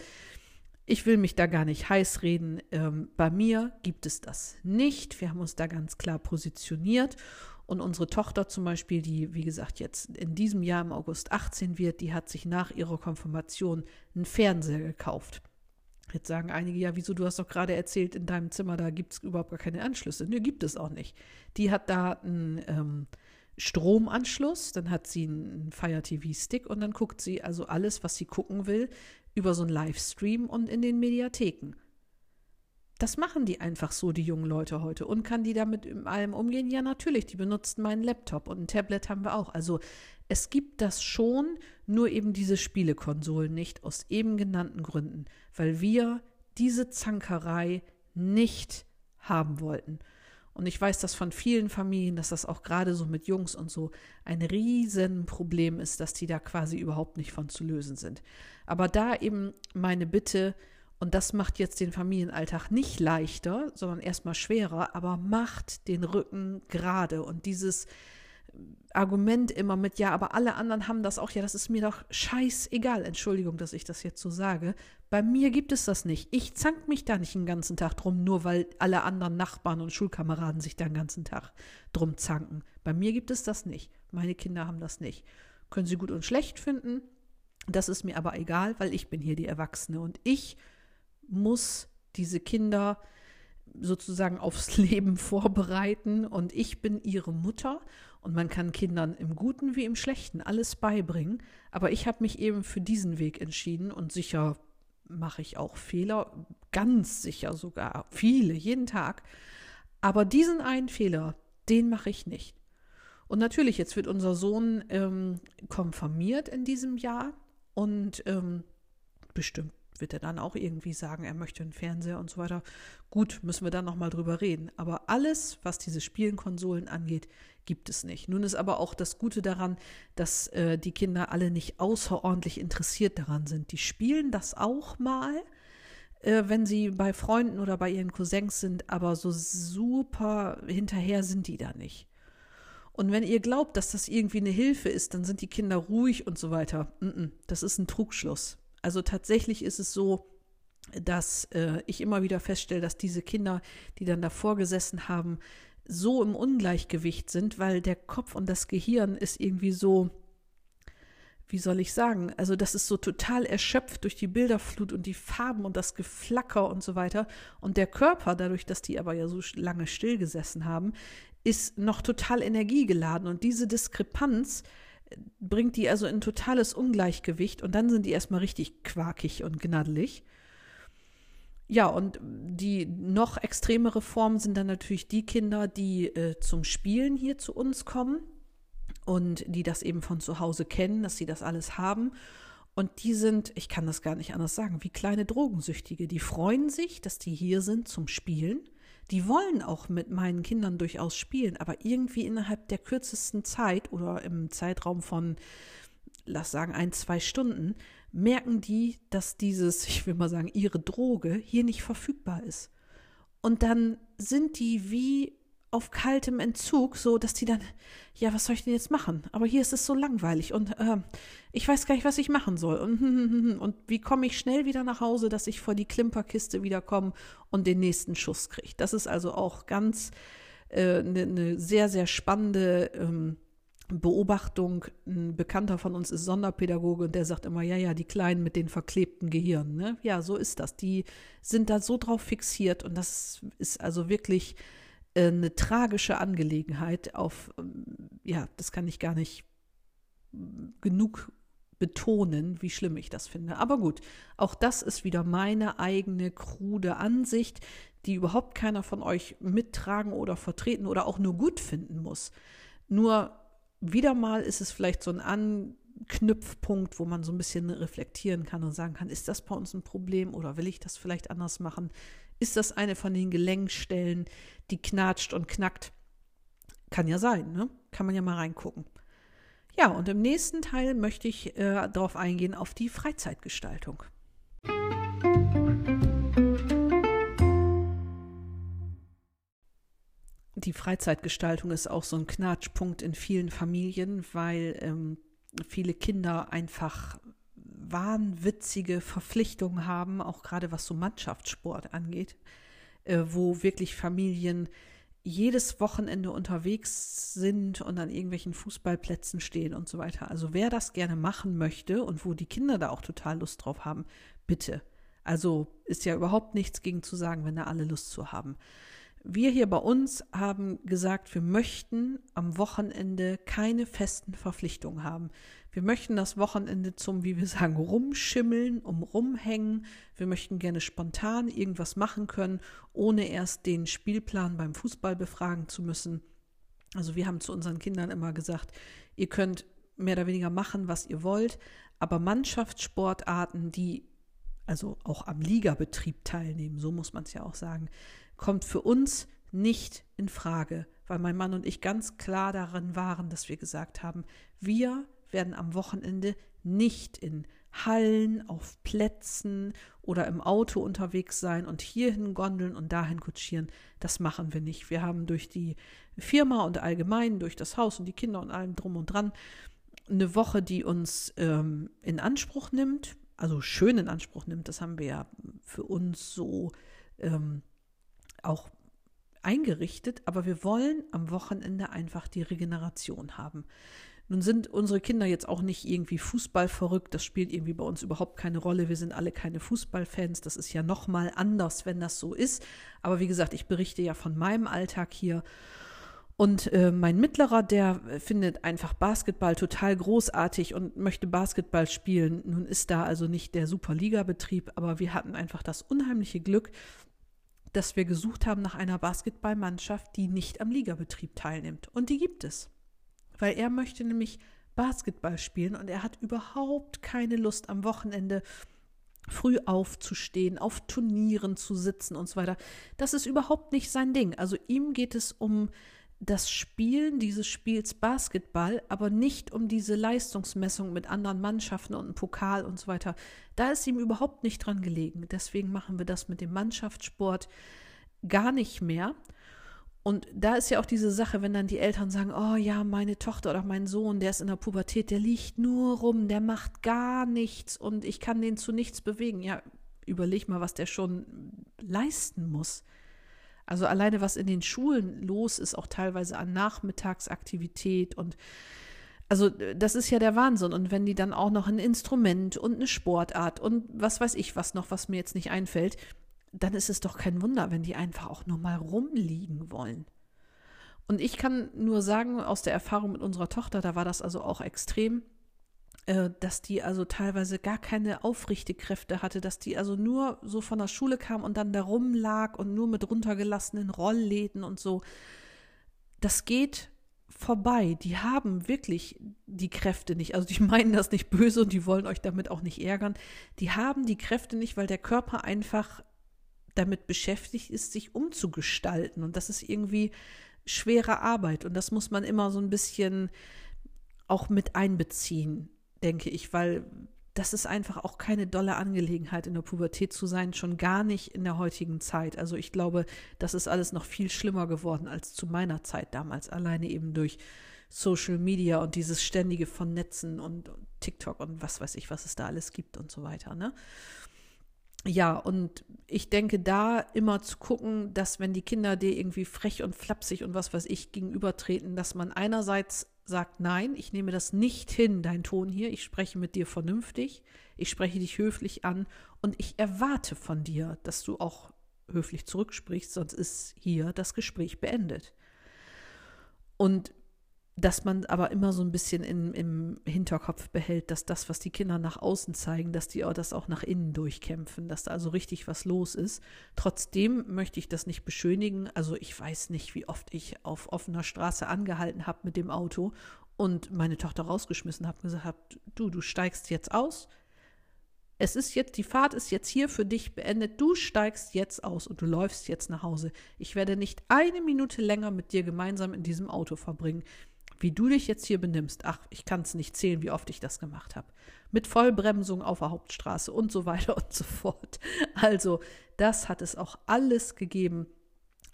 ich will mich da gar nicht heiß reden. Ähm, bei mir gibt es das nicht. Wir haben uns da ganz klar positioniert. Und unsere Tochter zum Beispiel, die, wie gesagt, jetzt in diesem Jahr im August 18 wird, die hat sich nach ihrer Konfirmation einen Fernseher gekauft. Jetzt sagen einige, ja, wieso, du hast doch gerade erzählt, in deinem Zimmer, da gibt es überhaupt gar keine Anschlüsse. Nö, gibt es auch nicht. Die hat da einen ähm, Stromanschluss, dann hat sie einen Fire TV-Stick und dann guckt sie also alles, was sie gucken will, über so einen Livestream und in den Mediatheken. Das machen die einfach so, die jungen Leute heute. Und kann die damit in allem umgehen? Ja, natürlich. Die benutzen meinen Laptop und ein Tablet haben wir auch. Also es gibt das schon, nur eben diese Spielekonsolen nicht, aus eben genannten Gründen, weil wir diese Zankerei nicht haben wollten. Und ich weiß das von vielen Familien, dass das auch gerade so mit Jungs und so ein Riesenproblem ist, dass die da quasi überhaupt nicht von zu lösen sind. Aber da eben meine Bitte, und das macht jetzt den Familienalltag nicht leichter, sondern erstmal schwerer, aber macht den Rücken gerade. Und dieses Argument immer mit, ja, aber alle anderen haben das auch, ja, das ist mir doch scheißegal. Entschuldigung, dass ich das jetzt so sage. Bei mir gibt es das nicht. Ich zank mich da nicht den ganzen Tag drum, nur weil alle anderen Nachbarn und Schulkameraden sich da den ganzen Tag drum zanken. Bei mir gibt es das nicht. Meine Kinder haben das nicht. Können sie gut und schlecht finden. Das ist mir aber egal, weil ich bin hier die Erwachsene und ich muss diese Kinder sozusagen aufs Leben vorbereiten und ich bin ihre Mutter und man kann Kindern im Guten wie im Schlechten alles beibringen, aber ich habe mich eben für diesen Weg entschieden und sicher mache ich auch Fehler, ganz sicher sogar, viele, jeden Tag, aber diesen einen Fehler, den mache ich nicht. Und natürlich, jetzt wird unser Sohn ähm, konfirmiert in diesem Jahr und ähm, bestimmt wird er dann auch irgendwie sagen, er möchte einen Fernseher und so weiter. Gut, müssen wir dann nochmal drüber reden. Aber alles, was diese Spielenkonsolen angeht, gibt es nicht. Nun ist aber auch das Gute daran, dass äh, die Kinder alle nicht außerordentlich interessiert daran sind. Die spielen das auch mal, äh, wenn sie bei Freunden oder bei ihren Cousins sind, aber so super hinterher sind die da nicht. Und wenn ihr glaubt, dass das irgendwie eine Hilfe ist, dann sind die Kinder ruhig und so weiter. Das ist ein Trugschluss. Also tatsächlich ist es so, dass äh, ich immer wieder feststelle, dass diese Kinder, die dann davor gesessen haben, so im Ungleichgewicht sind, weil der Kopf und das Gehirn ist irgendwie so, wie soll ich sagen, also das ist so total erschöpft durch die Bilderflut und die Farben und das Geflacker und so weiter. Und der Körper, dadurch, dass die aber ja so lange stillgesessen haben, ist noch total energiegeladen. Und diese Diskrepanz äh, bringt die also in totales Ungleichgewicht und dann sind die erstmal richtig quakig und gnaddelig. Ja, und die noch extremere Form sind dann natürlich die Kinder, die äh, zum Spielen hier zu uns kommen und die das eben von zu Hause kennen, dass sie das alles haben. Und die sind, ich kann das gar nicht anders sagen, wie kleine Drogensüchtige. Die freuen sich, dass die hier sind zum Spielen. Die wollen auch mit meinen Kindern durchaus spielen, aber irgendwie innerhalb der kürzesten Zeit oder im Zeitraum von, lass sagen, ein, zwei Stunden merken die, dass dieses, ich will mal sagen, ihre Droge hier nicht verfügbar ist. Und dann sind die wie auf kaltem Entzug, so dass die dann, ja, was soll ich denn jetzt machen? Aber hier ist es so langweilig und äh, ich weiß gar nicht, was ich machen soll. Und, und wie komme ich schnell wieder nach Hause, dass ich vor die Klimperkiste wiederkomme und den nächsten Schuss kriege. Das ist also auch ganz eine äh, ne, ne sehr, sehr spannende ähm, Beobachtung, ein Bekannter von uns ist Sonderpädagoge und der sagt immer, ja, ja, die Kleinen mit den verklebten Gehirnen. Ne? Ja, so ist das. Die sind da so drauf fixiert und das ist also wirklich eine tragische Angelegenheit auf, ähm, ja, das kann ich gar nicht genug betonen, wie schlimm ich das finde. Aber gut, auch das ist wieder meine eigene krude Ansicht, die überhaupt keiner von euch mittragen oder vertreten oder auch nur gut finden muss. Nur wieder mal ist es vielleicht so ein Anknüpfpunkt, wo man so ein bisschen reflektieren kann und sagen kann, ist das bei uns ein Problem oder will ich das vielleicht anders machen? Ist das eine von den Gelenkstellen, die knatscht und knackt? Kann ja sein, ne? Kann man ja mal reingucken. Ja, und im nächsten Teil möchte ich äh, darauf eingehen, auf die Freizeitgestaltung. die Freizeitgestaltung ist auch so ein Knatschpunkt in vielen Familien, weil ähm, viele Kinder einfach wahnwitzige Verpflichtungen haben, auch gerade was so Mannschaftssport angeht, äh, wo wirklich Familien jedes Wochenende unterwegs sind und an irgendwelchen Fußballplätzen stehen und so weiter. Also wer das gerne machen möchte und wo die Kinder da auch total Lust drauf haben, bitte. Also ist ja überhaupt nichts gegen zu sagen, wenn da alle Lust zu haben. Wir hier bei uns haben gesagt, wir möchten am Wochenende keine festen Verpflichtungen haben. Wir möchten das Wochenende zum, wie wir sagen, rumschimmeln, um rumhängen. Wir möchten gerne spontan irgendwas machen können, ohne erst den Spielplan beim Fußball befragen zu müssen. Also wir haben zu unseren Kindern immer gesagt, ihr könnt mehr oder weniger machen, was ihr wollt, aber Mannschaftssportarten, die also auch am Ligabetrieb teilnehmen, so muss man es ja auch sagen, kommt für uns nicht in Frage, weil mein Mann und ich ganz klar darin waren, dass wir gesagt haben, wir werden am Wochenende nicht in Hallen, auf Plätzen oder im Auto unterwegs sein und hierhin gondeln und dahin kutschieren. Das machen wir nicht. Wir haben durch die Firma und allgemein, durch das Haus und die Kinder und allem drum und dran, eine Woche, die uns ähm, in Anspruch nimmt, also schön in Anspruch nimmt. Das haben wir ja für uns so ähm, auch eingerichtet, aber wir wollen am Wochenende einfach die Regeneration haben. Nun sind unsere Kinder jetzt auch nicht irgendwie Fußball verrückt, das spielt irgendwie bei uns überhaupt keine Rolle. Wir sind alle keine Fußballfans, das ist ja nochmal anders, wenn das so ist. Aber wie gesagt, ich berichte ja von meinem Alltag hier. Und äh, mein Mittlerer, der findet einfach Basketball total großartig und möchte Basketball spielen. Nun ist da also nicht der Superliga-Betrieb, aber wir hatten einfach das unheimliche Glück, dass wir gesucht haben nach einer Basketballmannschaft, die nicht am Ligabetrieb teilnimmt. Und die gibt es. Weil er möchte nämlich Basketball spielen und er hat überhaupt keine Lust am Wochenende früh aufzustehen, auf Turnieren zu sitzen und so weiter. Das ist überhaupt nicht sein Ding. Also ihm geht es um das Spielen dieses Spiels Basketball, aber nicht um diese Leistungsmessung mit anderen Mannschaften und einem Pokal und so weiter. Da ist ihm überhaupt nicht dran gelegen. Deswegen machen wir das mit dem Mannschaftssport gar nicht mehr. Und da ist ja auch diese Sache, wenn dann die Eltern sagen, oh ja, meine Tochter oder mein Sohn, der ist in der Pubertät, der liegt nur rum, der macht gar nichts und ich kann den zu nichts bewegen. Ja, überleg mal, was der schon leisten muss. Also alleine was in den Schulen los ist, auch teilweise an Nachmittagsaktivität und also das ist ja der Wahnsinn. Und wenn die dann auch noch ein Instrument und eine Sportart und was weiß ich was noch, was mir jetzt nicht einfällt, dann ist es doch kein Wunder, wenn die einfach auch nur mal rumliegen wollen. Und ich kann nur sagen, aus der Erfahrung mit unserer Tochter, da war das also auch extrem, äh, dass die also teilweise gar keine Aufrichtekräfte hatte, dass die also nur so von der Schule kam und dann da rumlag und nur mit runtergelassenen Rollläden und so. Das geht vorbei. Die haben wirklich die Kräfte nicht. Also die meinen das nicht böse und die wollen euch damit auch nicht ärgern. Die haben die Kräfte nicht, weil der Körper einfach damit beschäftigt ist, sich umzugestalten. Und das ist irgendwie schwere Arbeit. Und das muss man immer so ein bisschen auch mit einbeziehen, denke ich, weil das ist einfach auch keine dolle Angelegenheit, in der Pubertät zu sein, schon gar nicht in der heutigen Zeit. Also ich glaube, das ist alles noch viel schlimmer geworden als zu meiner Zeit damals, alleine eben durch Social Media und dieses ständige Vernetzen und, und TikTok und was weiß ich, was es da alles gibt und so weiter. Ne? Ja, und ich denke, da immer zu gucken, dass wenn die Kinder dir irgendwie frech und flapsig und was weiß ich gegenübertreten, dass man einerseits sagt, nein, ich nehme das nicht hin, dein Ton hier, ich spreche mit dir vernünftig, ich spreche dich höflich an und ich erwarte von dir, dass du auch höflich zurücksprichst, sonst ist hier das Gespräch beendet. Und dass man aber immer so ein bisschen in, im Hinterkopf behält, dass das, was die Kinder nach außen zeigen, dass die das auch nach innen durchkämpfen, dass da also richtig was los ist. Trotzdem möchte ich das nicht beschönigen. Also ich weiß nicht, wie oft ich auf offener Straße angehalten habe mit dem Auto und meine Tochter rausgeschmissen habe, gesagt habe, du, du steigst jetzt aus. Es ist jetzt, die Fahrt ist jetzt hier für dich beendet. Du steigst jetzt aus und du läufst jetzt nach Hause. Ich werde nicht eine Minute länger mit dir gemeinsam in diesem Auto verbringen. Wie du dich jetzt hier benimmst, ach, ich kann es nicht zählen, wie oft ich das gemacht habe. Mit Vollbremsung auf der Hauptstraße und so weiter und so fort. Also, das hat es auch alles gegeben.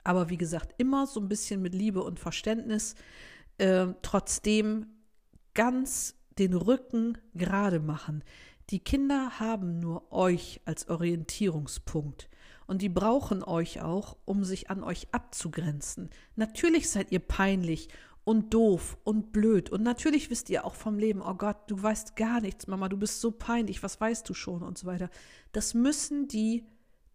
Aber wie gesagt, immer so ein bisschen mit Liebe und Verständnis. Äh, trotzdem ganz den Rücken gerade machen. Die Kinder haben nur euch als Orientierungspunkt. Und die brauchen euch auch, um sich an euch abzugrenzen. Natürlich seid ihr peinlich und doof und blöd. Und natürlich wisst ihr auch vom Leben, oh Gott, du weißt gar nichts, Mama, du bist so peinlich, was weißt du schon und so weiter. Das müssen die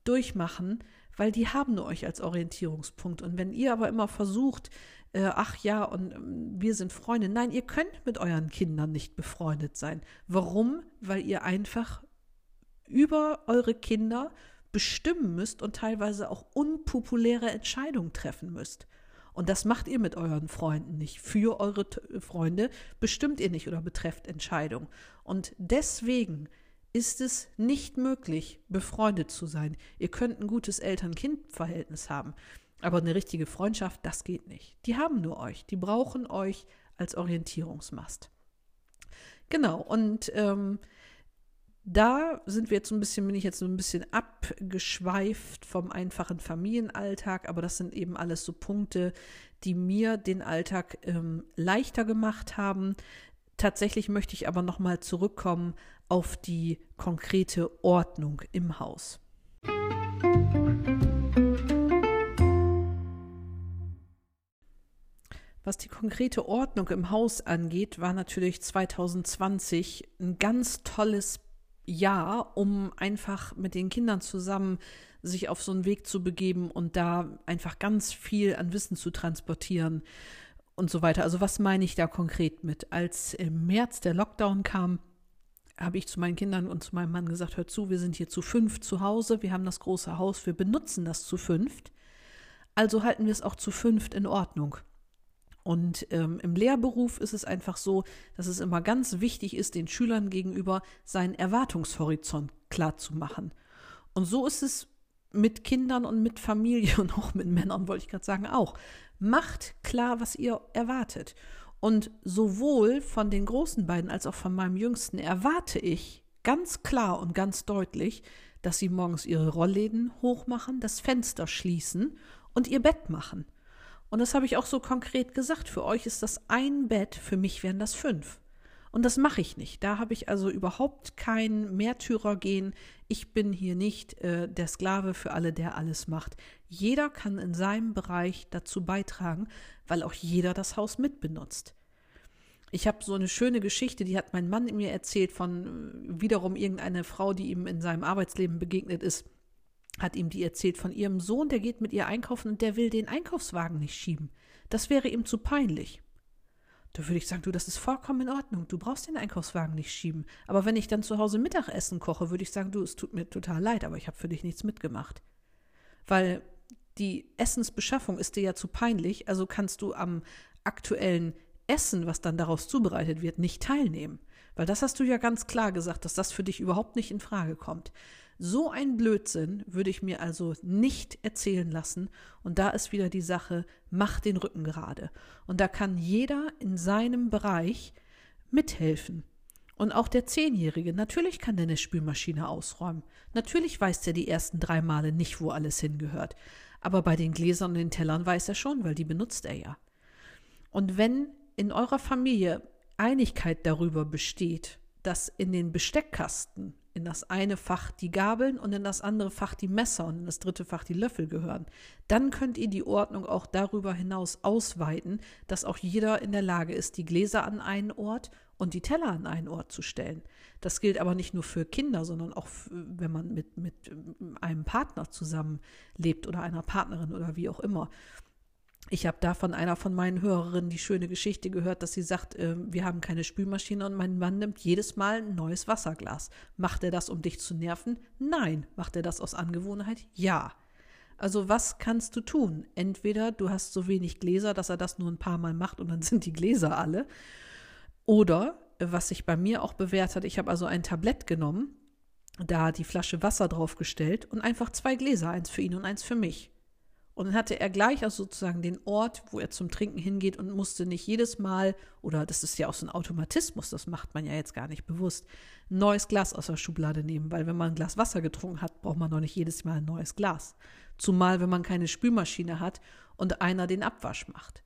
durchmachen, weil die haben nur euch als Orientierungspunkt. Und wenn ihr aber immer versucht, äh, ach ja, und äh, wir sind Freunde, nein, ihr könnt mit euren Kindern nicht befreundet sein. Warum? Weil ihr einfach über eure Kinder bestimmen müsst und teilweise auch unpopuläre Entscheidungen treffen müsst. Und das macht ihr mit euren Freunden nicht. Für eure Freunde bestimmt ihr nicht oder betrefft Entscheidungen. Und deswegen ist es nicht möglich, befreundet zu sein. Ihr könnt ein gutes Eltern-Kind-Verhältnis haben, aber eine richtige Freundschaft, das geht nicht. Die haben nur euch, die brauchen euch als Orientierungsmast. Genau, und ähm, da sind wir jetzt ein bisschen, bin ich jetzt so ein bisschen abgeschweift vom einfachen Familienalltag, aber das sind eben alles so Punkte, die mir den Alltag ähm, leichter gemacht haben. Tatsächlich möchte ich aber nochmal zurückkommen auf die konkrete Ordnung im Haus. Was die konkrete Ordnung im Haus angeht, war natürlich 2020 ein ganz tolles Jahr, um einfach mit den Kindern zusammen sich auf so einen Weg zu begeben und da einfach ganz viel an Wissen zu transportieren und so weiter. Also was meine ich da konkret mit? Als im März der Lockdown kam, habe ich zu meinen Kindern und zu meinem Mann gesagt, hört zu, wir sind hier zu fünf zu Hause, wir haben das große Haus, wir benutzen das zu fünft. Also halten wir es auch zu fünft in Ordnung. Und ähm, im Lehrberuf ist es einfach so, dass es immer ganz wichtig ist, den Schülern gegenüber seinen Erwartungshorizont klar zu machen. Und so ist es mit Kindern und mit Familie und auch mit Männern, wollte ich gerade sagen, auch. Macht klar, was ihr erwartet. Und sowohl von den großen beiden als auch von meinem Jüngsten erwarte ich ganz klar und ganz deutlich, dass sie morgens ihre Rollläden hochmachen, das Fenster schließen und ihr Bett machen. Und das habe ich auch so konkret gesagt. Für euch ist das ein Bett, für mich wären das fünf. Und das mache ich nicht. Da habe ich also überhaupt kein Märtyrergehen. Ich bin hier nicht äh, der Sklave für alle, der alles macht. Jeder kann in seinem Bereich dazu beitragen, weil auch jeder das Haus mitbenutzt. Ich habe so eine schöne Geschichte, die hat mein Mann mir erzählt von äh, wiederum irgendeiner Frau, die ihm in seinem Arbeitsleben begegnet ist, hat ihm die erzählt von ihrem Sohn, der geht mit ihr einkaufen und der will den Einkaufswagen nicht schieben. Das wäre ihm zu peinlich. Da würde ich sagen, du, das ist vollkommen in Ordnung. Du brauchst den Einkaufswagen nicht schieben. Aber wenn ich dann zu Hause Mittagessen koche, würde ich sagen, du, es tut mir total leid, aber ich habe für dich nichts mitgemacht. Weil die Essensbeschaffung ist dir ja zu peinlich, also kannst du am aktuellen Essen, was dann daraus zubereitet wird, nicht teilnehmen. Weil das hast du ja ganz klar gesagt, dass das für dich überhaupt nicht in Frage kommt. So ein Blödsinn würde ich mir also nicht erzählen lassen. Und da ist wieder die Sache, mach den Rücken gerade. Und da kann jeder in seinem Bereich mithelfen. Und auch der Zehnjährige, natürlich kann der eine Spülmaschine ausräumen. Natürlich weiß der die ersten drei Male nicht, wo alles hingehört. Aber bei den Gläsern und den Tellern weiß er schon, weil die benutzt er ja. Und wenn in eurer Familie Einigkeit darüber besteht, dass in den Besteckkasten in das eine Fach die Gabeln und in das andere Fach die Messer und in das dritte Fach die Löffel gehören. Dann könnt ihr die Ordnung auch darüber hinaus ausweiten, dass auch jeder in der Lage ist, die Gläser an einen Ort und die Teller an einen Ort zu stellen. Das gilt aber nicht nur für Kinder, sondern auch, wenn man mit, mit einem Partner zusammenlebt oder einer Partnerin oder wie auch immer. Ich habe da von einer von meinen Hörerinnen die schöne Geschichte gehört, dass sie sagt, äh, wir haben keine Spülmaschine und mein Mann nimmt jedes Mal ein neues Wasserglas. Macht er das, um dich zu nerven? Nein. Macht er das aus Angewohnheit? Ja. Also was kannst du tun? Entweder du hast so wenig Gläser, dass er das nur ein paar Mal macht und dann sind die Gläser alle. Oder, was sich bei mir auch bewährt hat, ich habe also ein Tablett genommen, da die Flasche Wasser draufgestellt und einfach zwei Gläser, eins für ihn und eins für mich. Und dann hatte er gleich also sozusagen den Ort, wo er zum Trinken hingeht und musste nicht jedes Mal, oder das ist ja auch so ein Automatismus, das macht man ja jetzt gar nicht bewusst, ein neues Glas aus der Schublade nehmen, weil wenn man ein Glas Wasser getrunken hat, braucht man doch nicht jedes Mal ein neues Glas. Zumal, wenn man keine Spülmaschine hat und einer den Abwasch macht.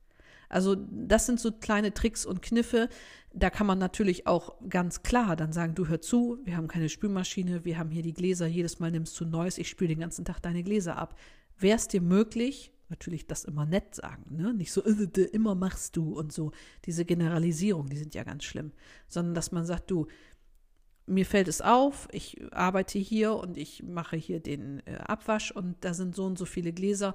Also das sind so kleine Tricks und Kniffe. Da kann man natürlich auch ganz klar dann sagen, du hör zu, wir haben keine Spülmaschine, wir haben hier die Gläser, jedes Mal nimmst du Neues, ich spüle den ganzen Tag deine Gläser ab wäre es dir möglich, natürlich das immer nett sagen, ne? nicht so, äh, immer machst du und so, diese Generalisierung, die sind ja ganz schlimm, sondern dass man sagt, du, mir fällt es auf, ich arbeite hier und ich mache hier den äh, Abwasch und da sind so und so viele Gläser.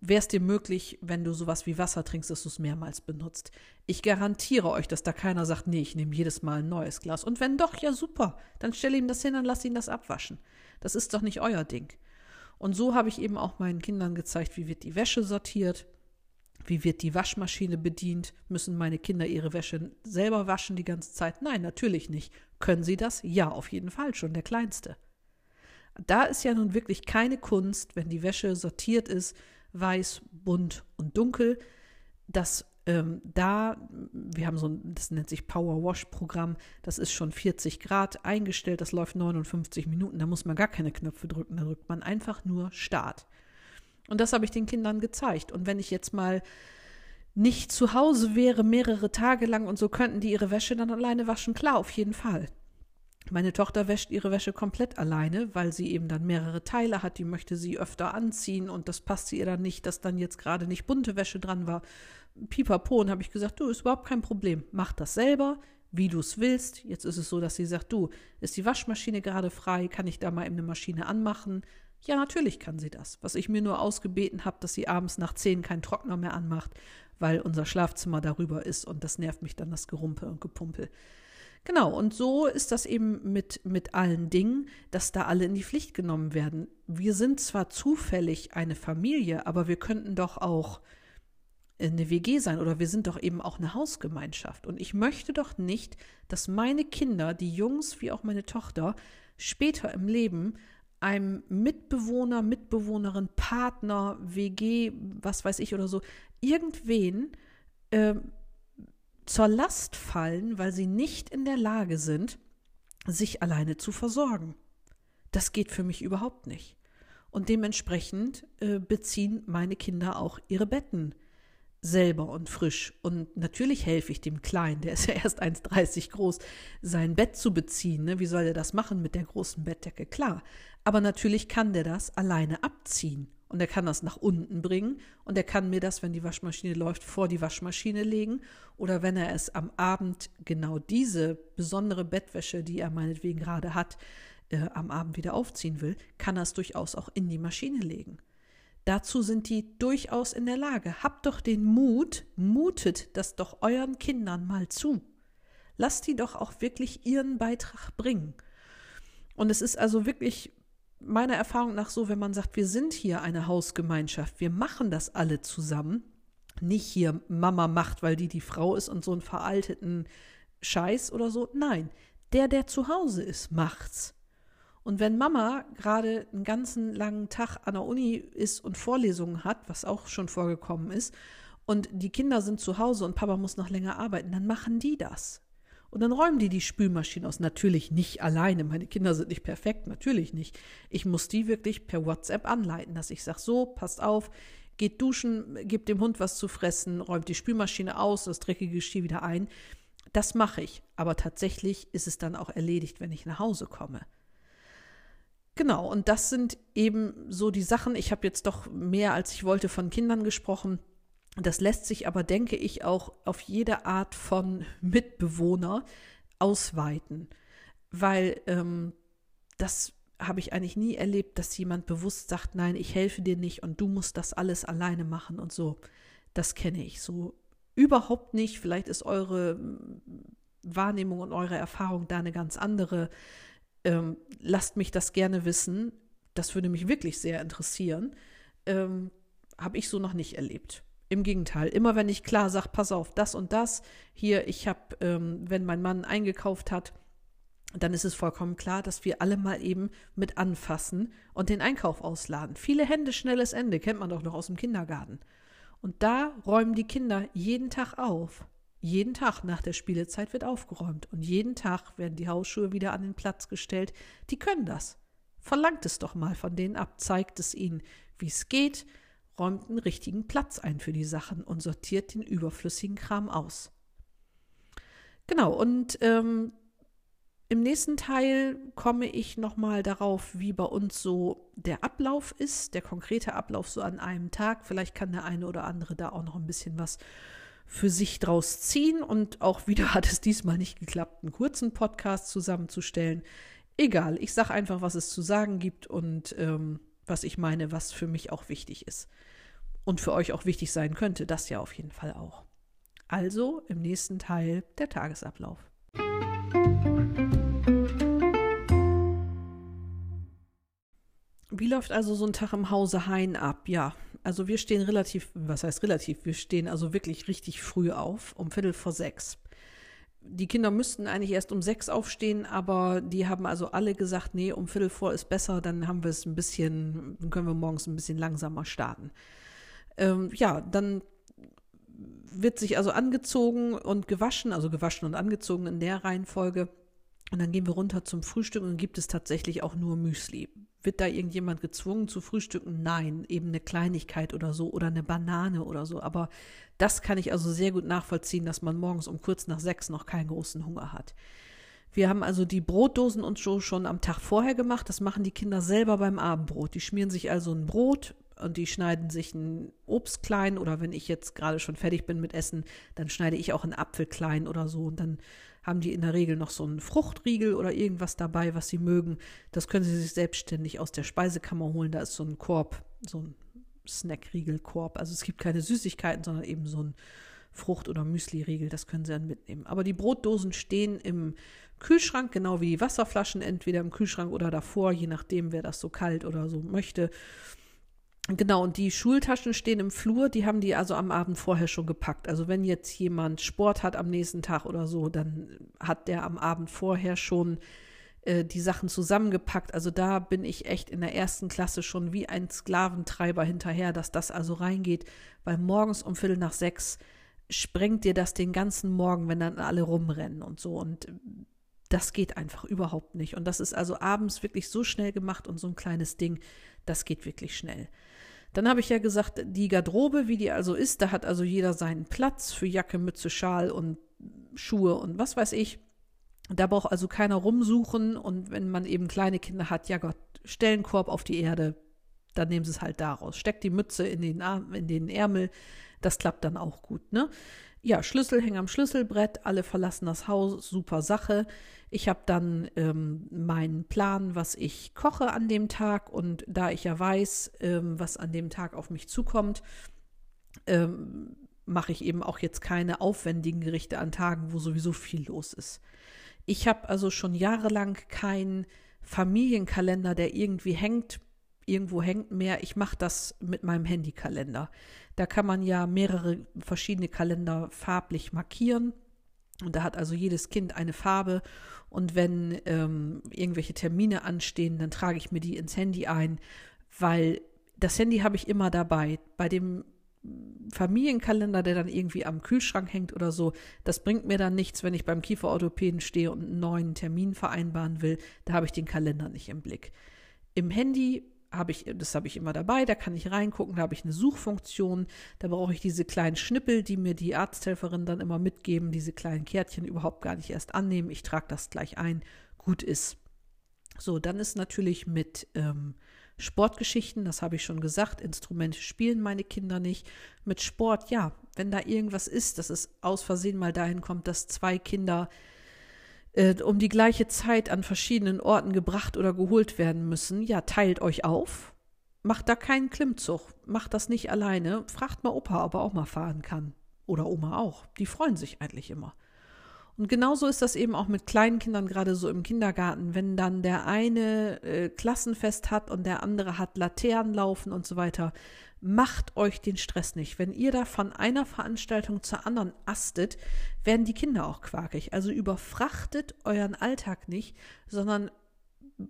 Wäre es dir möglich, wenn du sowas wie Wasser trinkst, dass du es mehrmals benutzt? Ich garantiere euch, dass da keiner sagt, nee, ich nehme jedes Mal ein neues Glas. Und wenn doch, ja super, dann stell ihm das hin und lass ihn das abwaschen. Das ist doch nicht euer Ding. Und so habe ich eben auch meinen Kindern gezeigt, wie wird die Wäsche sortiert, wie wird die Waschmaschine bedient? Müssen meine Kinder ihre Wäsche selber waschen die ganze Zeit? Nein, natürlich nicht. Können sie das? Ja, auf jeden Fall, schon der Kleinste. Da ist ja nun wirklich keine Kunst, wenn die Wäsche sortiert ist, weiß, bunt und dunkel, dass ähm, da, wir haben so ein, das nennt sich Power Wash Programm, das ist schon 40 Grad eingestellt, das läuft 59 Minuten, da muss man gar keine Knöpfe drücken, da drückt man einfach nur Start. Und das habe ich den Kindern gezeigt. Und wenn ich jetzt mal nicht zu Hause wäre, mehrere Tage lang und so könnten die ihre Wäsche dann alleine waschen, klar, auf jeden Fall. Meine Tochter wäscht ihre Wäsche komplett alleine, weil sie eben dann mehrere Teile hat, die möchte sie öfter anziehen und das passt ihr dann nicht, dass dann jetzt gerade nicht bunte Wäsche dran war pipapo und habe ich gesagt, du, ist überhaupt kein Problem. Mach das selber, wie du es willst. Jetzt ist es so, dass sie sagt, du, ist die Waschmaschine gerade frei? Kann ich da mal eben eine Maschine anmachen? Ja, natürlich kann sie das. Was ich mir nur ausgebeten habe, dass sie abends nach zehn keinen Trockner mehr anmacht, weil unser Schlafzimmer darüber ist und das nervt mich dann, das Gerumpel und Gepumpel. Genau, und so ist das eben mit, mit allen Dingen, dass da alle in die Pflicht genommen werden. Wir sind zwar zufällig eine Familie, aber wir könnten doch auch eine WG sein oder wir sind doch eben auch eine Hausgemeinschaft. Und ich möchte doch nicht, dass meine Kinder, die Jungs wie auch meine Tochter, später im Leben einem Mitbewohner, Mitbewohnerin, Partner, WG, was weiß ich oder so, irgendwen äh, zur Last fallen, weil sie nicht in der Lage sind, sich alleine zu versorgen. Das geht für mich überhaupt nicht. Und dementsprechend äh, beziehen meine Kinder auch ihre Betten selber und frisch. Und natürlich helfe ich dem Kleinen, der ist ja erst 1,30 groß, sein Bett zu beziehen. Ne? Wie soll er das machen mit der großen Bettdecke? Klar. Aber natürlich kann der das alleine abziehen. Und er kann das nach unten bringen und er kann mir das, wenn die Waschmaschine läuft, vor die Waschmaschine legen. Oder wenn er es am Abend genau diese besondere Bettwäsche, die er meinetwegen gerade hat, äh, am Abend wieder aufziehen will, kann er es durchaus auch in die Maschine legen. Dazu sind die durchaus in der Lage. Habt doch den Mut, mutet das doch euren Kindern mal zu. Lasst die doch auch wirklich ihren Beitrag bringen. Und es ist also wirklich meiner Erfahrung nach so, wenn man sagt, wir sind hier eine Hausgemeinschaft, wir machen das alle zusammen, nicht hier Mama macht, weil die die Frau ist und so einen veralteten Scheiß oder so. Nein, der, der zu Hause ist, macht's. Und wenn Mama gerade einen ganzen langen Tag an der Uni ist und Vorlesungen hat, was auch schon vorgekommen ist, und die Kinder sind zu Hause und Papa muss noch länger arbeiten, dann machen die das. Und dann räumen die die Spülmaschine aus. Natürlich nicht alleine. Meine Kinder sind nicht perfekt, natürlich nicht. Ich muss die wirklich per WhatsApp anleiten, dass ich sage, so, passt auf, geht duschen, gebt dem Hund was zu fressen, räumt die Spülmaschine aus, das dreckige Geschirr wieder ein. Das mache ich. Aber tatsächlich ist es dann auch erledigt, wenn ich nach Hause komme. Genau, und das sind eben so die Sachen. Ich habe jetzt doch mehr, als ich wollte, von Kindern gesprochen. Das lässt sich aber, denke ich, auch auf jede Art von Mitbewohner ausweiten, weil ähm, das habe ich eigentlich nie erlebt, dass jemand bewusst sagt, nein, ich helfe dir nicht und du musst das alles alleine machen und so. Das kenne ich so überhaupt nicht. Vielleicht ist eure Wahrnehmung und eure Erfahrung da eine ganz andere ähm, lasst mich das gerne wissen. Das würde mich wirklich sehr interessieren. Ähm, habe ich so noch nicht erlebt. Im Gegenteil, immer wenn ich klar sage, pass auf, das und das, hier, ich habe, ähm, wenn mein Mann eingekauft hat, dann ist es vollkommen klar, dass wir alle mal eben mit anfassen und den Einkauf ausladen. Viele Hände, schnelles Ende, kennt man doch noch aus dem Kindergarten. Und da räumen die Kinder jeden Tag auf. Jeden Tag nach der Spielezeit wird aufgeräumt und jeden Tag werden die Hausschuhe wieder an den Platz gestellt. Die können das. Verlangt es doch mal von denen ab, zeigt es ihnen, wie es geht, räumt einen richtigen Platz ein für die Sachen und sortiert den überflüssigen Kram aus. Genau, und ähm, im nächsten Teil komme ich nochmal darauf, wie bei uns so der Ablauf ist, der konkrete Ablauf so an einem Tag. Vielleicht kann der eine oder andere da auch noch ein bisschen was für sich draus ziehen. Und auch wieder hat es diesmal nicht geklappt, einen kurzen Podcast zusammenzustellen. Egal, ich sage einfach, was es zu sagen gibt und ähm, was ich meine, was für mich auch wichtig ist. Und für euch auch wichtig sein könnte, das ja auf jeden Fall auch. Also im nächsten Teil der Tagesablauf. Wie läuft also so ein Tag im Hause Hein ab? Ja, also wir stehen relativ, was heißt relativ, wir stehen also wirklich richtig früh auf, um Viertel vor sechs. Die Kinder müssten eigentlich erst um sechs aufstehen, aber die haben also alle gesagt, nee, um Viertel vor ist besser, dann haben wir es ein bisschen, dann können wir morgens ein bisschen langsamer starten. Ähm, ja, dann wird sich also angezogen und gewaschen, also gewaschen und angezogen in der Reihenfolge. Und dann gehen wir runter zum Frühstück und gibt es tatsächlich auch nur Müsli. Wird da irgendjemand gezwungen zu frühstücken? Nein, eben eine Kleinigkeit oder so oder eine Banane oder so. Aber das kann ich also sehr gut nachvollziehen, dass man morgens um kurz nach sechs noch keinen großen Hunger hat. Wir haben also die Brotdosen und so schon am Tag vorher gemacht. Das machen die Kinder selber beim Abendbrot. Die schmieren sich also ein Brot und die schneiden sich ein Obst klein oder wenn ich jetzt gerade schon fertig bin mit Essen, dann schneide ich auch einen Apfel klein oder so und dann haben die in der Regel noch so einen Fruchtriegel oder irgendwas dabei, was sie mögen. Das können sie sich selbstständig aus der Speisekammer holen. Da ist so ein Korb, so ein Snackriegelkorb. Also es gibt keine Süßigkeiten, sondern eben so ein Frucht- oder Müsli-Riegel. Das können sie dann mitnehmen. Aber die Brotdosen stehen im Kühlschrank, genau wie die Wasserflaschen, entweder im Kühlschrank oder davor, je nachdem, wer das so kalt oder so möchte. Genau, und die Schultaschen stehen im Flur, die haben die also am Abend vorher schon gepackt. Also wenn jetzt jemand Sport hat am nächsten Tag oder so, dann hat der am Abend vorher schon äh, die Sachen zusammengepackt. Also da bin ich echt in der ersten Klasse schon wie ein Sklaventreiber hinterher, dass das also reingeht, weil morgens um Viertel nach sechs sprengt dir das den ganzen Morgen, wenn dann alle rumrennen und so. Und das geht einfach überhaupt nicht. Und das ist also abends wirklich so schnell gemacht und so ein kleines Ding, das geht wirklich schnell. Dann habe ich ja gesagt, die Garderobe, wie die also ist, da hat also jeder seinen Platz für Jacke, Mütze, Schal und Schuhe und was weiß ich. Da braucht also keiner rumsuchen und wenn man eben kleine Kinder hat, ja Gott, Stellenkorb auf die Erde, dann nehmen sie es halt daraus. Steckt die Mütze in den, Arm, in den Ärmel, das klappt dann auch gut, ne? Ja, Schlüssel hängen am Schlüsselbrett, alle verlassen das Haus, super Sache. Ich habe dann ähm, meinen Plan, was ich koche an dem Tag und da ich ja weiß, ähm, was an dem Tag auf mich zukommt, ähm, mache ich eben auch jetzt keine aufwendigen Gerichte an Tagen, wo sowieso viel los ist. Ich habe also schon jahrelang keinen Familienkalender, der irgendwie hängt, irgendwo hängt mehr. Ich mache das mit meinem Handykalender. Da kann man ja mehrere verschiedene Kalender farblich markieren. Und da hat also jedes Kind eine Farbe. Und wenn ähm, irgendwelche Termine anstehen, dann trage ich mir die ins Handy ein, weil das Handy habe ich immer dabei. Bei dem Familienkalender, der dann irgendwie am Kühlschrank hängt oder so, das bringt mir dann nichts, wenn ich beim Kieferorthopäden stehe und einen neuen Termin vereinbaren will. Da habe ich den Kalender nicht im Blick. Im Handy habe ich, das habe ich immer dabei, da kann ich reingucken, da habe ich eine Suchfunktion, da brauche ich diese kleinen Schnippel, die mir die Arzthelferin dann immer mitgeben, diese kleinen Kärtchen überhaupt gar nicht erst annehmen. Ich trage das gleich ein, gut ist. So, dann ist natürlich mit ähm, Sportgeschichten, das habe ich schon gesagt, Instrumente spielen meine Kinder nicht. Mit Sport, ja, wenn da irgendwas ist, dass es aus Versehen mal dahin kommt, dass zwei Kinder äh, um die gleiche Zeit an verschiedenen Orten gebracht oder geholt werden müssen, ja, teilt euch auf. Macht da keinen Klimmzug. Macht das nicht alleine. Fragt mal Opa, ob er auch mal fahren kann. Oder Oma auch. Die freuen sich eigentlich immer. Und genauso ist das eben auch mit kleinen Kindern, gerade so im Kindergarten, wenn dann der eine äh, Klassenfest hat und der andere hat Laternen laufen und so weiter. Macht euch den Stress nicht. Wenn ihr da von einer Veranstaltung zur anderen astet, werden die Kinder auch quakig. Also überfrachtet euren Alltag nicht, sondern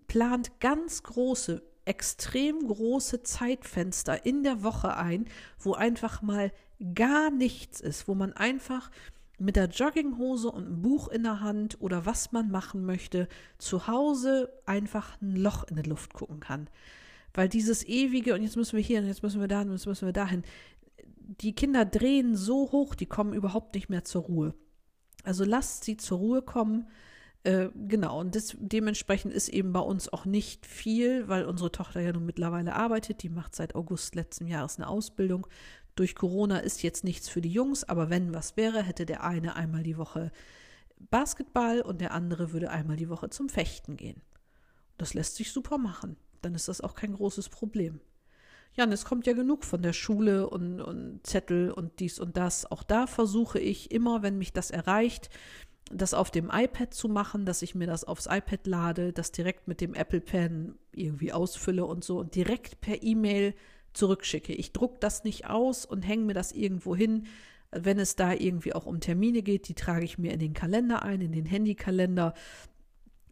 plant ganz große, extrem große Zeitfenster in der Woche ein, wo einfach mal gar nichts ist, wo man einfach mit der Jogginghose und einem Buch in der Hand oder was man machen möchte, zu Hause einfach ein Loch in die Luft gucken kann. Weil dieses ewige, und jetzt müssen wir hier, und jetzt müssen wir da, und jetzt müssen wir dahin, die Kinder drehen so hoch, die kommen überhaupt nicht mehr zur Ruhe. Also lasst sie zur Ruhe kommen. Äh, genau, und das, dementsprechend ist eben bei uns auch nicht viel, weil unsere Tochter ja nun mittlerweile arbeitet. Die macht seit August letzten Jahres eine Ausbildung durch Corona ist jetzt nichts für die Jungs, aber wenn was wäre, hätte der eine einmal die Woche Basketball und der andere würde einmal die Woche zum Fechten gehen. Das lässt sich super machen. Dann ist das auch kein großes Problem. Ja, und es kommt ja genug von der Schule und, und Zettel und dies und das. Auch da versuche ich immer, wenn mich das erreicht, das auf dem iPad zu machen, dass ich mir das aufs iPad lade, das direkt mit dem Apple Pen irgendwie ausfülle und so und direkt per E-Mail zurückschicke. Ich drucke das nicht aus und hänge mir das irgendwo hin. Wenn es da irgendwie auch um Termine geht, die trage ich mir in den Kalender ein, in den Handykalender,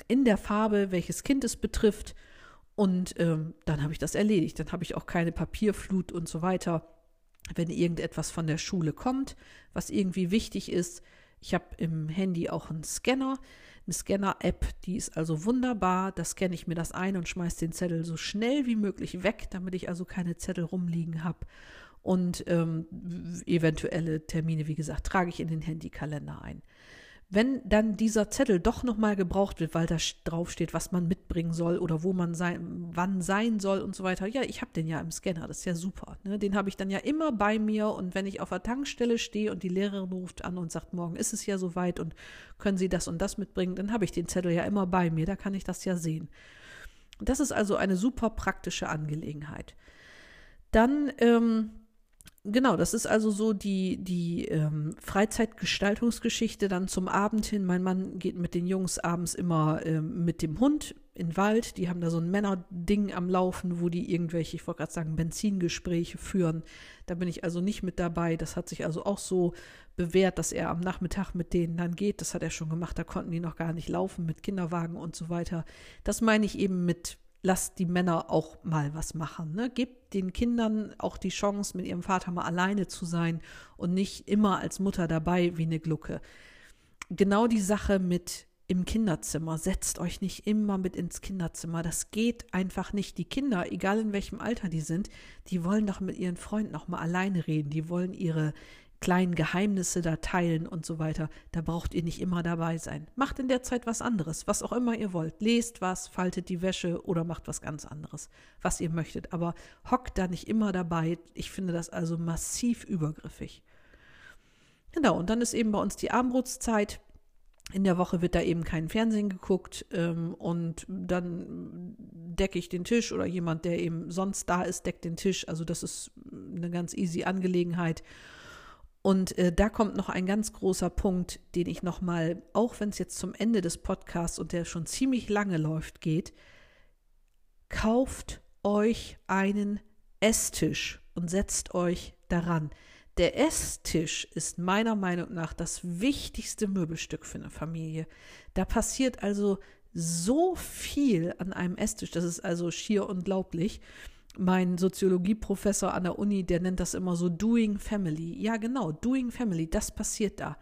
in der Farbe, welches Kind es betrifft. Und ähm, dann habe ich das erledigt. Dann habe ich auch keine Papierflut und so weiter. Wenn irgendetwas von der Schule kommt, was irgendwie wichtig ist. Ich habe im Handy auch einen Scanner eine Scanner-App, die ist also wunderbar. Da scanne ich mir das ein und schmeiße den Zettel so schnell wie möglich weg, damit ich also keine Zettel rumliegen habe. Und ähm, eventuelle Termine, wie gesagt, trage ich in den Handykalender ein. Wenn dann dieser Zettel doch nochmal gebraucht wird, weil da drauf steht, was man mitbringen soll oder wo man sein, wann sein soll und so weiter, ja, ich habe den ja im Scanner, das ist ja super. Ne? Den habe ich dann ja immer bei mir und wenn ich auf der Tankstelle stehe und die Lehrerin ruft an und sagt, morgen ist es ja soweit und können Sie das und das mitbringen, dann habe ich den Zettel ja immer bei mir, da kann ich das ja sehen. Das ist also eine super praktische Angelegenheit. Dann ähm, Genau, das ist also so die, die ähm, Freizeitgestaltungsgeschichte dann zum Abend hin. Mein Mann geht mit den Jungs abends immer ähm, mit dem Hund in den Wald. Die haben da so ein Männerding am Laufen, wo die irgendwelche, ich wollte gerade sagen, Benzingespräche führen. Da bin ich also nicht mit dabei. Das hat sich also auch so bewährt, dass er am Nachmittag mit denen dann geht. Das hat er schon gemacht. Da konnten die noch gar nicht laufen mit Kinderwagen und so weiter. Das meine ich eben mit lasst die Männer auch mal was machen. Ne? Gebt den Kindern auch die Chance, mit ihrem Vater mal alleine zu sein und nicht immer als Mutter dabei wie eine Glucke. Genau die Sache mit im Kinderzimmer. Setzt euch nicht immer mit ins Kinderzimmer. Das geht einfach nicht. Die Kinder, egal in welchem Alter die sind, die wollen doch mit ihren Freunden noch mal alleine reden. Die wollen ihre kleinen Geheimnisse da teilen und so weiter. Da braucht ihr nicht immer dabei sein. Macht in der Zeit was anderes, was auch immer ihr wollt. Lest was, faltet die Wäsche oder macht was ganz anderes, was ihr möchtet. Aber hockt da nicht immer dabei. Ich finde das also massiv übergriffig. Genau, und dann ist eben bei uns die Abendbrotszeit. In der Woche wird da eben kein Fernsehen geguckt ähm, und dann decke ich den Tisch oder jemand, der eben sonst da ist, deckt den Tisch. Also das ist eine ganz easy Angelegenheit. Und äh, da kommt noch ein ganz großer Punkt, den ich nochmal, auch wenn es jetzt zum Ende des Podcasts und der schon ziemlich lange läuft, geht. Kauft euch einen Esstisch und setzt euch daran. Der Esstisch ist meiner Meinung nach das wichtigste Möbelstück für eine Familie. Da passiert also so viel an einem Esstisch, das ist also schier unglaublich mein Soziologieprofessor an der Uni, der nennt das immer so Doing Family. Ja, genau, Doing Family, das passiert da.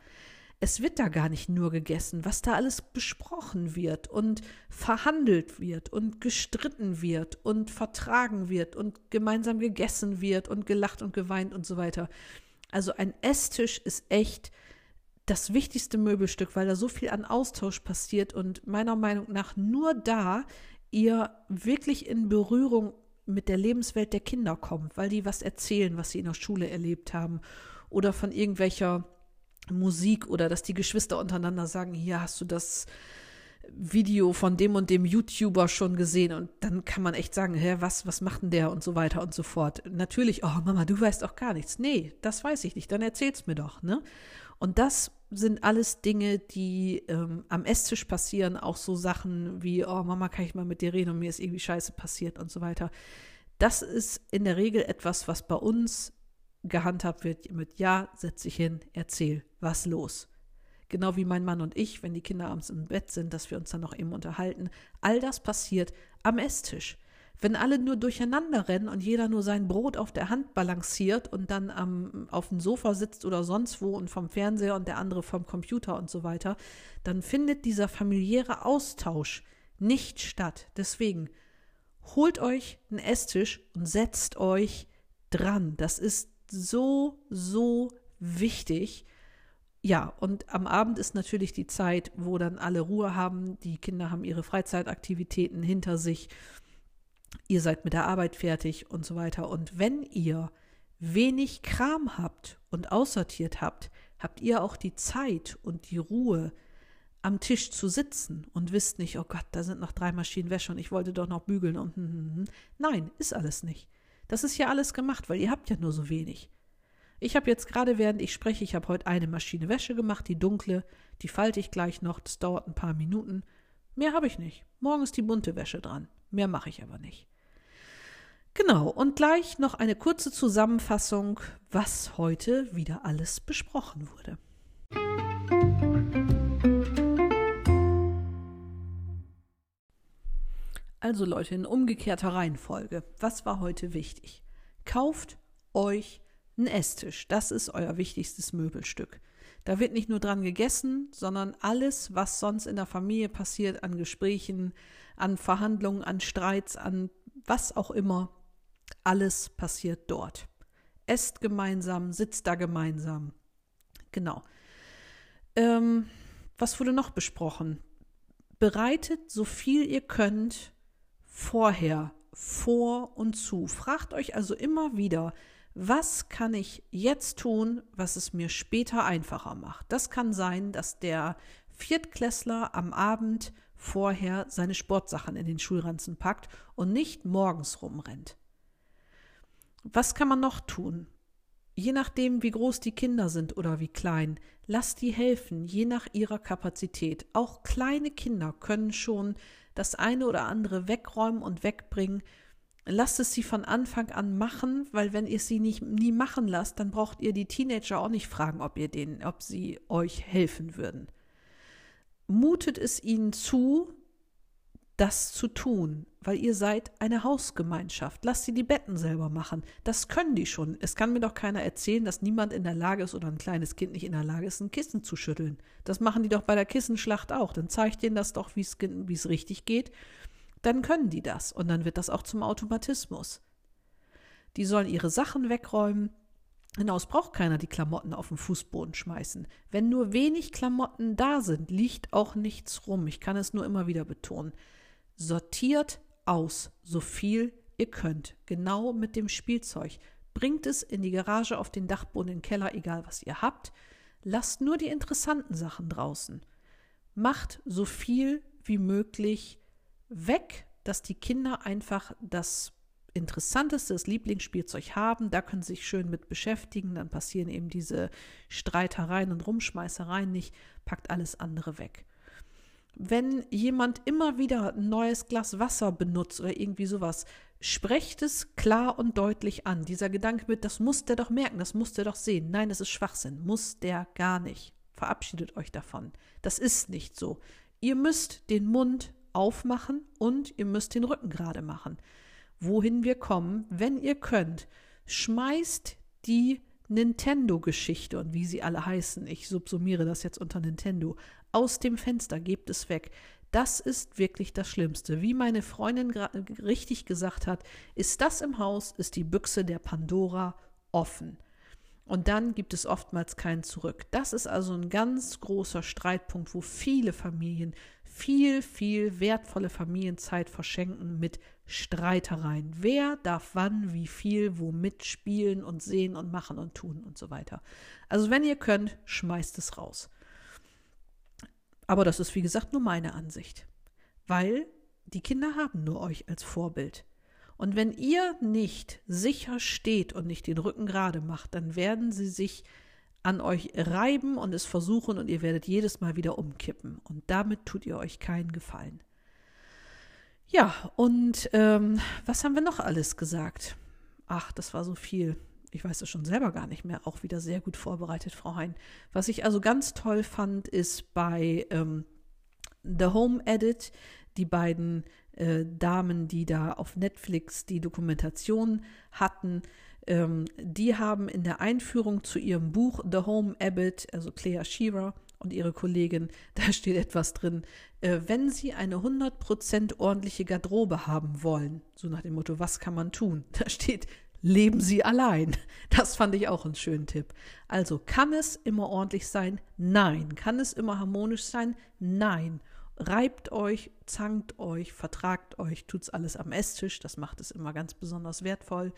Es wird da gar nicht nur gegessen, was da alles besprochen wird und verhandelt wird und gestritten wird und vertragen wird und gemeinsam gegessen wird und gelacht und geweint und so weiter. Also ein Esstisch ist echt das wichtigste Möbelstück, weil da so viel an Austausch passiert und meiner Meinung nach nur da ihr wirklich in Berührung mit der Lebenswelt der Kinder kommt, weil die was erzählen, was sie in der Schule erlebt haben oder von irgendwelcher Musik oder dass die Geschwister untereinander sagen, hier hast du das Video von dem und dem YouTuber schon gesehen und dann kann man echt sagen, hä, was, was macht denn der und so weiter und so fort. Natürlich, oh Mama, du weißt auch gar nichts. Nee, das weiß ich nicht, dann erzähl's mir doch, ne? Und das sind alles Dinge, die ähm, am Esstisch passieren, auch so Sachen wie, oh Mama, kann ich mal mit dir reden und mir ist irgendwie Scheiße passiert und so weiter. Das ist in der Regel etwas, was bei uns gehandhabt wird mit Ja, setz dich hin, erzähl, was los. Genau wie mein Mann und ich, wenn die Kinder abends im Bett sind, dass wir uns dann noch eben unterhalten. All das passiert am Esstisch. Wenn alle nur durcheinander rennen und jeder nur sein Brot auf der Hand balanciert und dann am, auf dem Sofa sitzt oder sonst wo und vom Fernseher und der andere vom Computer und so weiter, dann findet dieser familiäre Austausch nicht statt. Deswegen holt euch einen Esstisch und setzt euch dran. Das ist so, so wichtig. Ja, und am Abend ist natürlich die Zeit, wo dann alle Ruhe haben. Die Kinder haben ihre Freizeitaktivitäten hinter sich ihr seid mit der Arbeit fertig und so weiter. Und wenn ihr wenig Kram habt und aussortiert habt, habt ihr auch die Zeit und die Ruhe, am Tisch zu sitzen und wisst nicht, oh Gott, da sind noch drei Maschinen Wäsche und ich wollte doch noch bügeln und hm, hm, hm. nein, ist alles nicht. Das ist ja alles gemacht, weil ihr habt ja nur so wenig. Ich habe jetzt gerade, während ich spreche, ich habe heute eine Maschine Wäsche gemacht, die dunkle, die falte ich gleich noch, das dauert ein paar Minuten. Mehr habe ich nicht. Morgen ist die bunte Wäsche dran. Mehr mache ich aber nicht. Genau, und gleich noch eine kurze Zusammenfassung, was heute wieder alles besprochen wurde. Also Leute, in umgekehrter Reihenfolge. Was war heute wichtig? Kauft euch einen Esstisch. Das ist euer wichtigstes Möbelstück. Da wird nicht nur dran gegessen, sondern alles, was sonst in der Familie passiert, an Gesprächen, an Verhandlungen, an Streits, an was auch immer, alles passiert dort. Esst gemeinsam, sitzt da gemeinsam. Genau. Ähm, was wurde noch besprochen? Bereitet so viel ihr könnt vorher, vor und zu. Fragt euch also immer wieder, was kann ich jetzt tun, was es mir später einfacher macht. Das kann sein, dass der Viertklässler am Abend vorher seine Sportsachen in den Schulranzen packt und nicht morgens rumrennt. Was kann man noch tun? Je nachdem, wie groß die Kinder sind oder wie klein, lasst die helfen, je nach ihrer Kapazität. Auch kleine Kinder können schon das eine oder andere wegräumen und wegbringen. Lasst es sie von Anfang an machen, weil wenn ihr sie nicht, nie machen lasst, dann braucht ihr die Teenager auch nicht fragen, ob ihr denen, ob sie euch helfen würden. Mutet es ihnen zu, das zu tun, weil ihr seid eine Hausgemeinschaft. Lasst sie die Betten selber machen. Das können die schon. Es kann mir doch keiner erzählen, dass niemand in der Lage ist oder ein kleines Kind nicht in der Lage ist, ein Kissen zu schütteln. Das machen die doch bei der Kissenschlacht auch. Dann zeigt denen das doch, wie es richtig geht. Dann können die das und dann wird das auch zum Automatismus. Die sollen ihre Sachen wegräumen. Es braucht keiner die Klamotten auf den Fußboden schmeißen. Wenn nur wenig Klamotten da sind, liegt auch nichts rum. Ich kann es nur immer wieder betonen. Sortiert aus, so viel ihr könnt, genau mit dem Spielzeug. Bringt es in die Garage, auf den Dachboden, in den Keller, egal was ihr habt. Lasst nur die interessanten Sachen draußen. Macht so viel wie möglich weg, dass die Kinder einfach das interessanteste, das Lieblingsspielzeug haben. Da können sie sich schön mit beschäftigen. Dann passieren eben diese Streitereien und Rumschmeißereien nicht. Packt alles andere weg wenn jemand immer wieder ein neues Glas Wasser benutzt oder irgendwie sowas, sprecht es klar und deutlich an. Dieser Gedanke mit, das muss der doch merken, das muss der doch sehen. Nein, das ist Schwachsinn, muss der gar nicht. Verabschiedet euch davon. Das ist nicht so. Ihr müsst den Mund aufmachen und ihr müsst den Rücken gerade machen. Wohin wir kommen, wenn ihr könnt, schmeißt die Nintendo-Geschichte und wie sie alle heißen, ich subsumiere das jetzt unter Nintendo, aus dem Fenster, gebt es weg. Das ist wirklich das Schlimmste. Wie meine Freundin richtig gesagt hat, ist das im Haus, ist die Büchse der Pandora offen. Und dann gibt es oftmals kein Zurück. Das ist also ein ganz großer Streitpunkt, wo viele Familien viel, viel wertvolle Familienzeit verschenken mit Streitereien. Wer darf wann, wie viel, womit spielen und sehen und machen und tun und so weiter. Also wenn ihr könnt, schmeißt es raus. Aber das ist, wie gesagt, nur meine Ansicht. Weil die Kinder haben nur euch als Vorbild. Und wenn ihr nicht sicher steht und nicht den Rücken gerade macht, dann werden sie sich an euch reiben und es versuchen und ihr werdet jedes Mal wieder umkippen. Und damit tut ihr euch keinen Gefallen. Ja, und ähm, was haben wir noch alles gesagt? Ach, das war so viel ich weiß es schon selber gar nicht mehr, auch wieder sehr gut vorbereitet, Frau Hein. Was ich also ganz toll fand, ist bei ähm, The Home Edit, die beiden äh, Damen, die da auf Netflix die Dokumentation hatten, ähm, die haben in der Einführung zu ihrem Buch The Home Abbott, also Claire Shearer und ihre Kollegin, da steht etwas drin, äh, wenn sie eine 100% ordentliche Garderobe haben wollen, so nach dem Motto, was kann man tun? Da steht, leben Sie allein. Das fand ich auch einen schönen Tipp. Also kann es immer ordentlich sein? Nein. Kann es immer harmonisch sein? Nein. Reibt euch, zankt euch, vertragt euch, tut's alles am Esstisch. Das macht es immer ganz besonders wertvoll.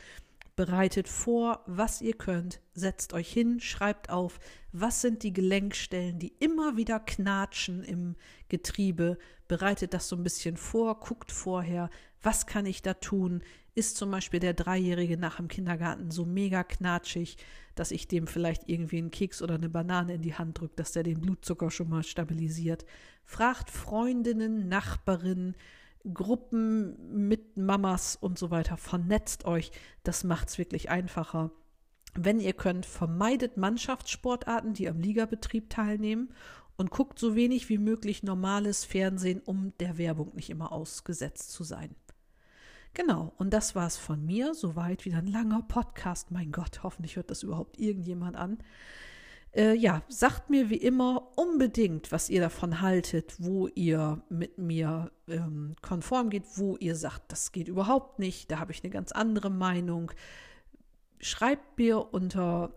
Bereitet vor, was ihr könnt, setzt euch hin, schreibt auf, was sind die Gelenkstellen, die immer wieder knatschen im Getriebe. Bereitet das so ein bisschen vor, guckt vorher, was kann ich da tun? Ist zum Beispiel der Dreijährige nach dem Kindergarten so mega knatschig, dass ich dem vielleicht irgendwie einen Keks oder eine Banane in die Hand drücke, dass der den Blutzucker schon mal stabilisiert? Fragt Freundinnen, Nachbarinnen, Gruppen mit Mamas und so weiter. Vernetzt euch. Das macht es wirklich einfacher. Wenn ihr könnt, vermeidet Mannschaftssportarten, die am Ligabetrieb teilnehmen und guckt so wenig wie möglich normales Fernsehen, um der Werbung nicht immer ausgesetzt zu sein. Genau, und das war es von mir. Soweit wieder ein langer Podcast. Mein Gott, hoffentlich hört das überhaupt irgendjemand an. Äh, ja, sagt mir wie immer unbedingt, was ihr davon haltet, wo ihr mit mir ähm, konform geht, wo ihr sagt, das geht überhaupt nicht, da habe ich eine ganz andere Meinung. Schreibt mir unter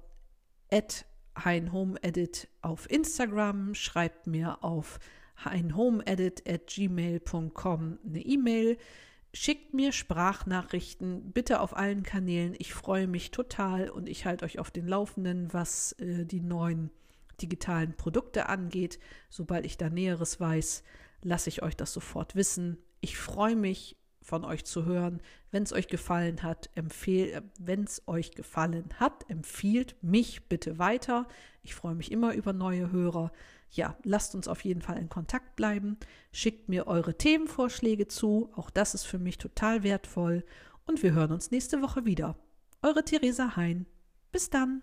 heinhomeedit auf Instagram, schreibt mir auf heinhomeedit at gmail.com eine E-Mail. Schickt mir Sprachnachrichten, bitte auf allen Kanälen. Ich freue mich total und ich halte euch auf den Laufenden, was äh, die neuen digitalen Produkte angeht. Sobald ich da Näheres weiß, lasse ich euch das sofort wissen. Ich freue mich, von euch zu hören. Wenn es euch gefallen hat, empfehl, äh, wenn euch gefallen hat, empfiehlt mich bitte weiter. Ich freue mich immer über neue Hörer ja, lasst uns auf jeden Fall in Kontakt bleiben. Schickt mir eure Themenvorschläge zu. Auch das ist für mich total wertvoll. Und wir hören uns nächste Woche wieder. Eure Theresa Hein. Bis dann.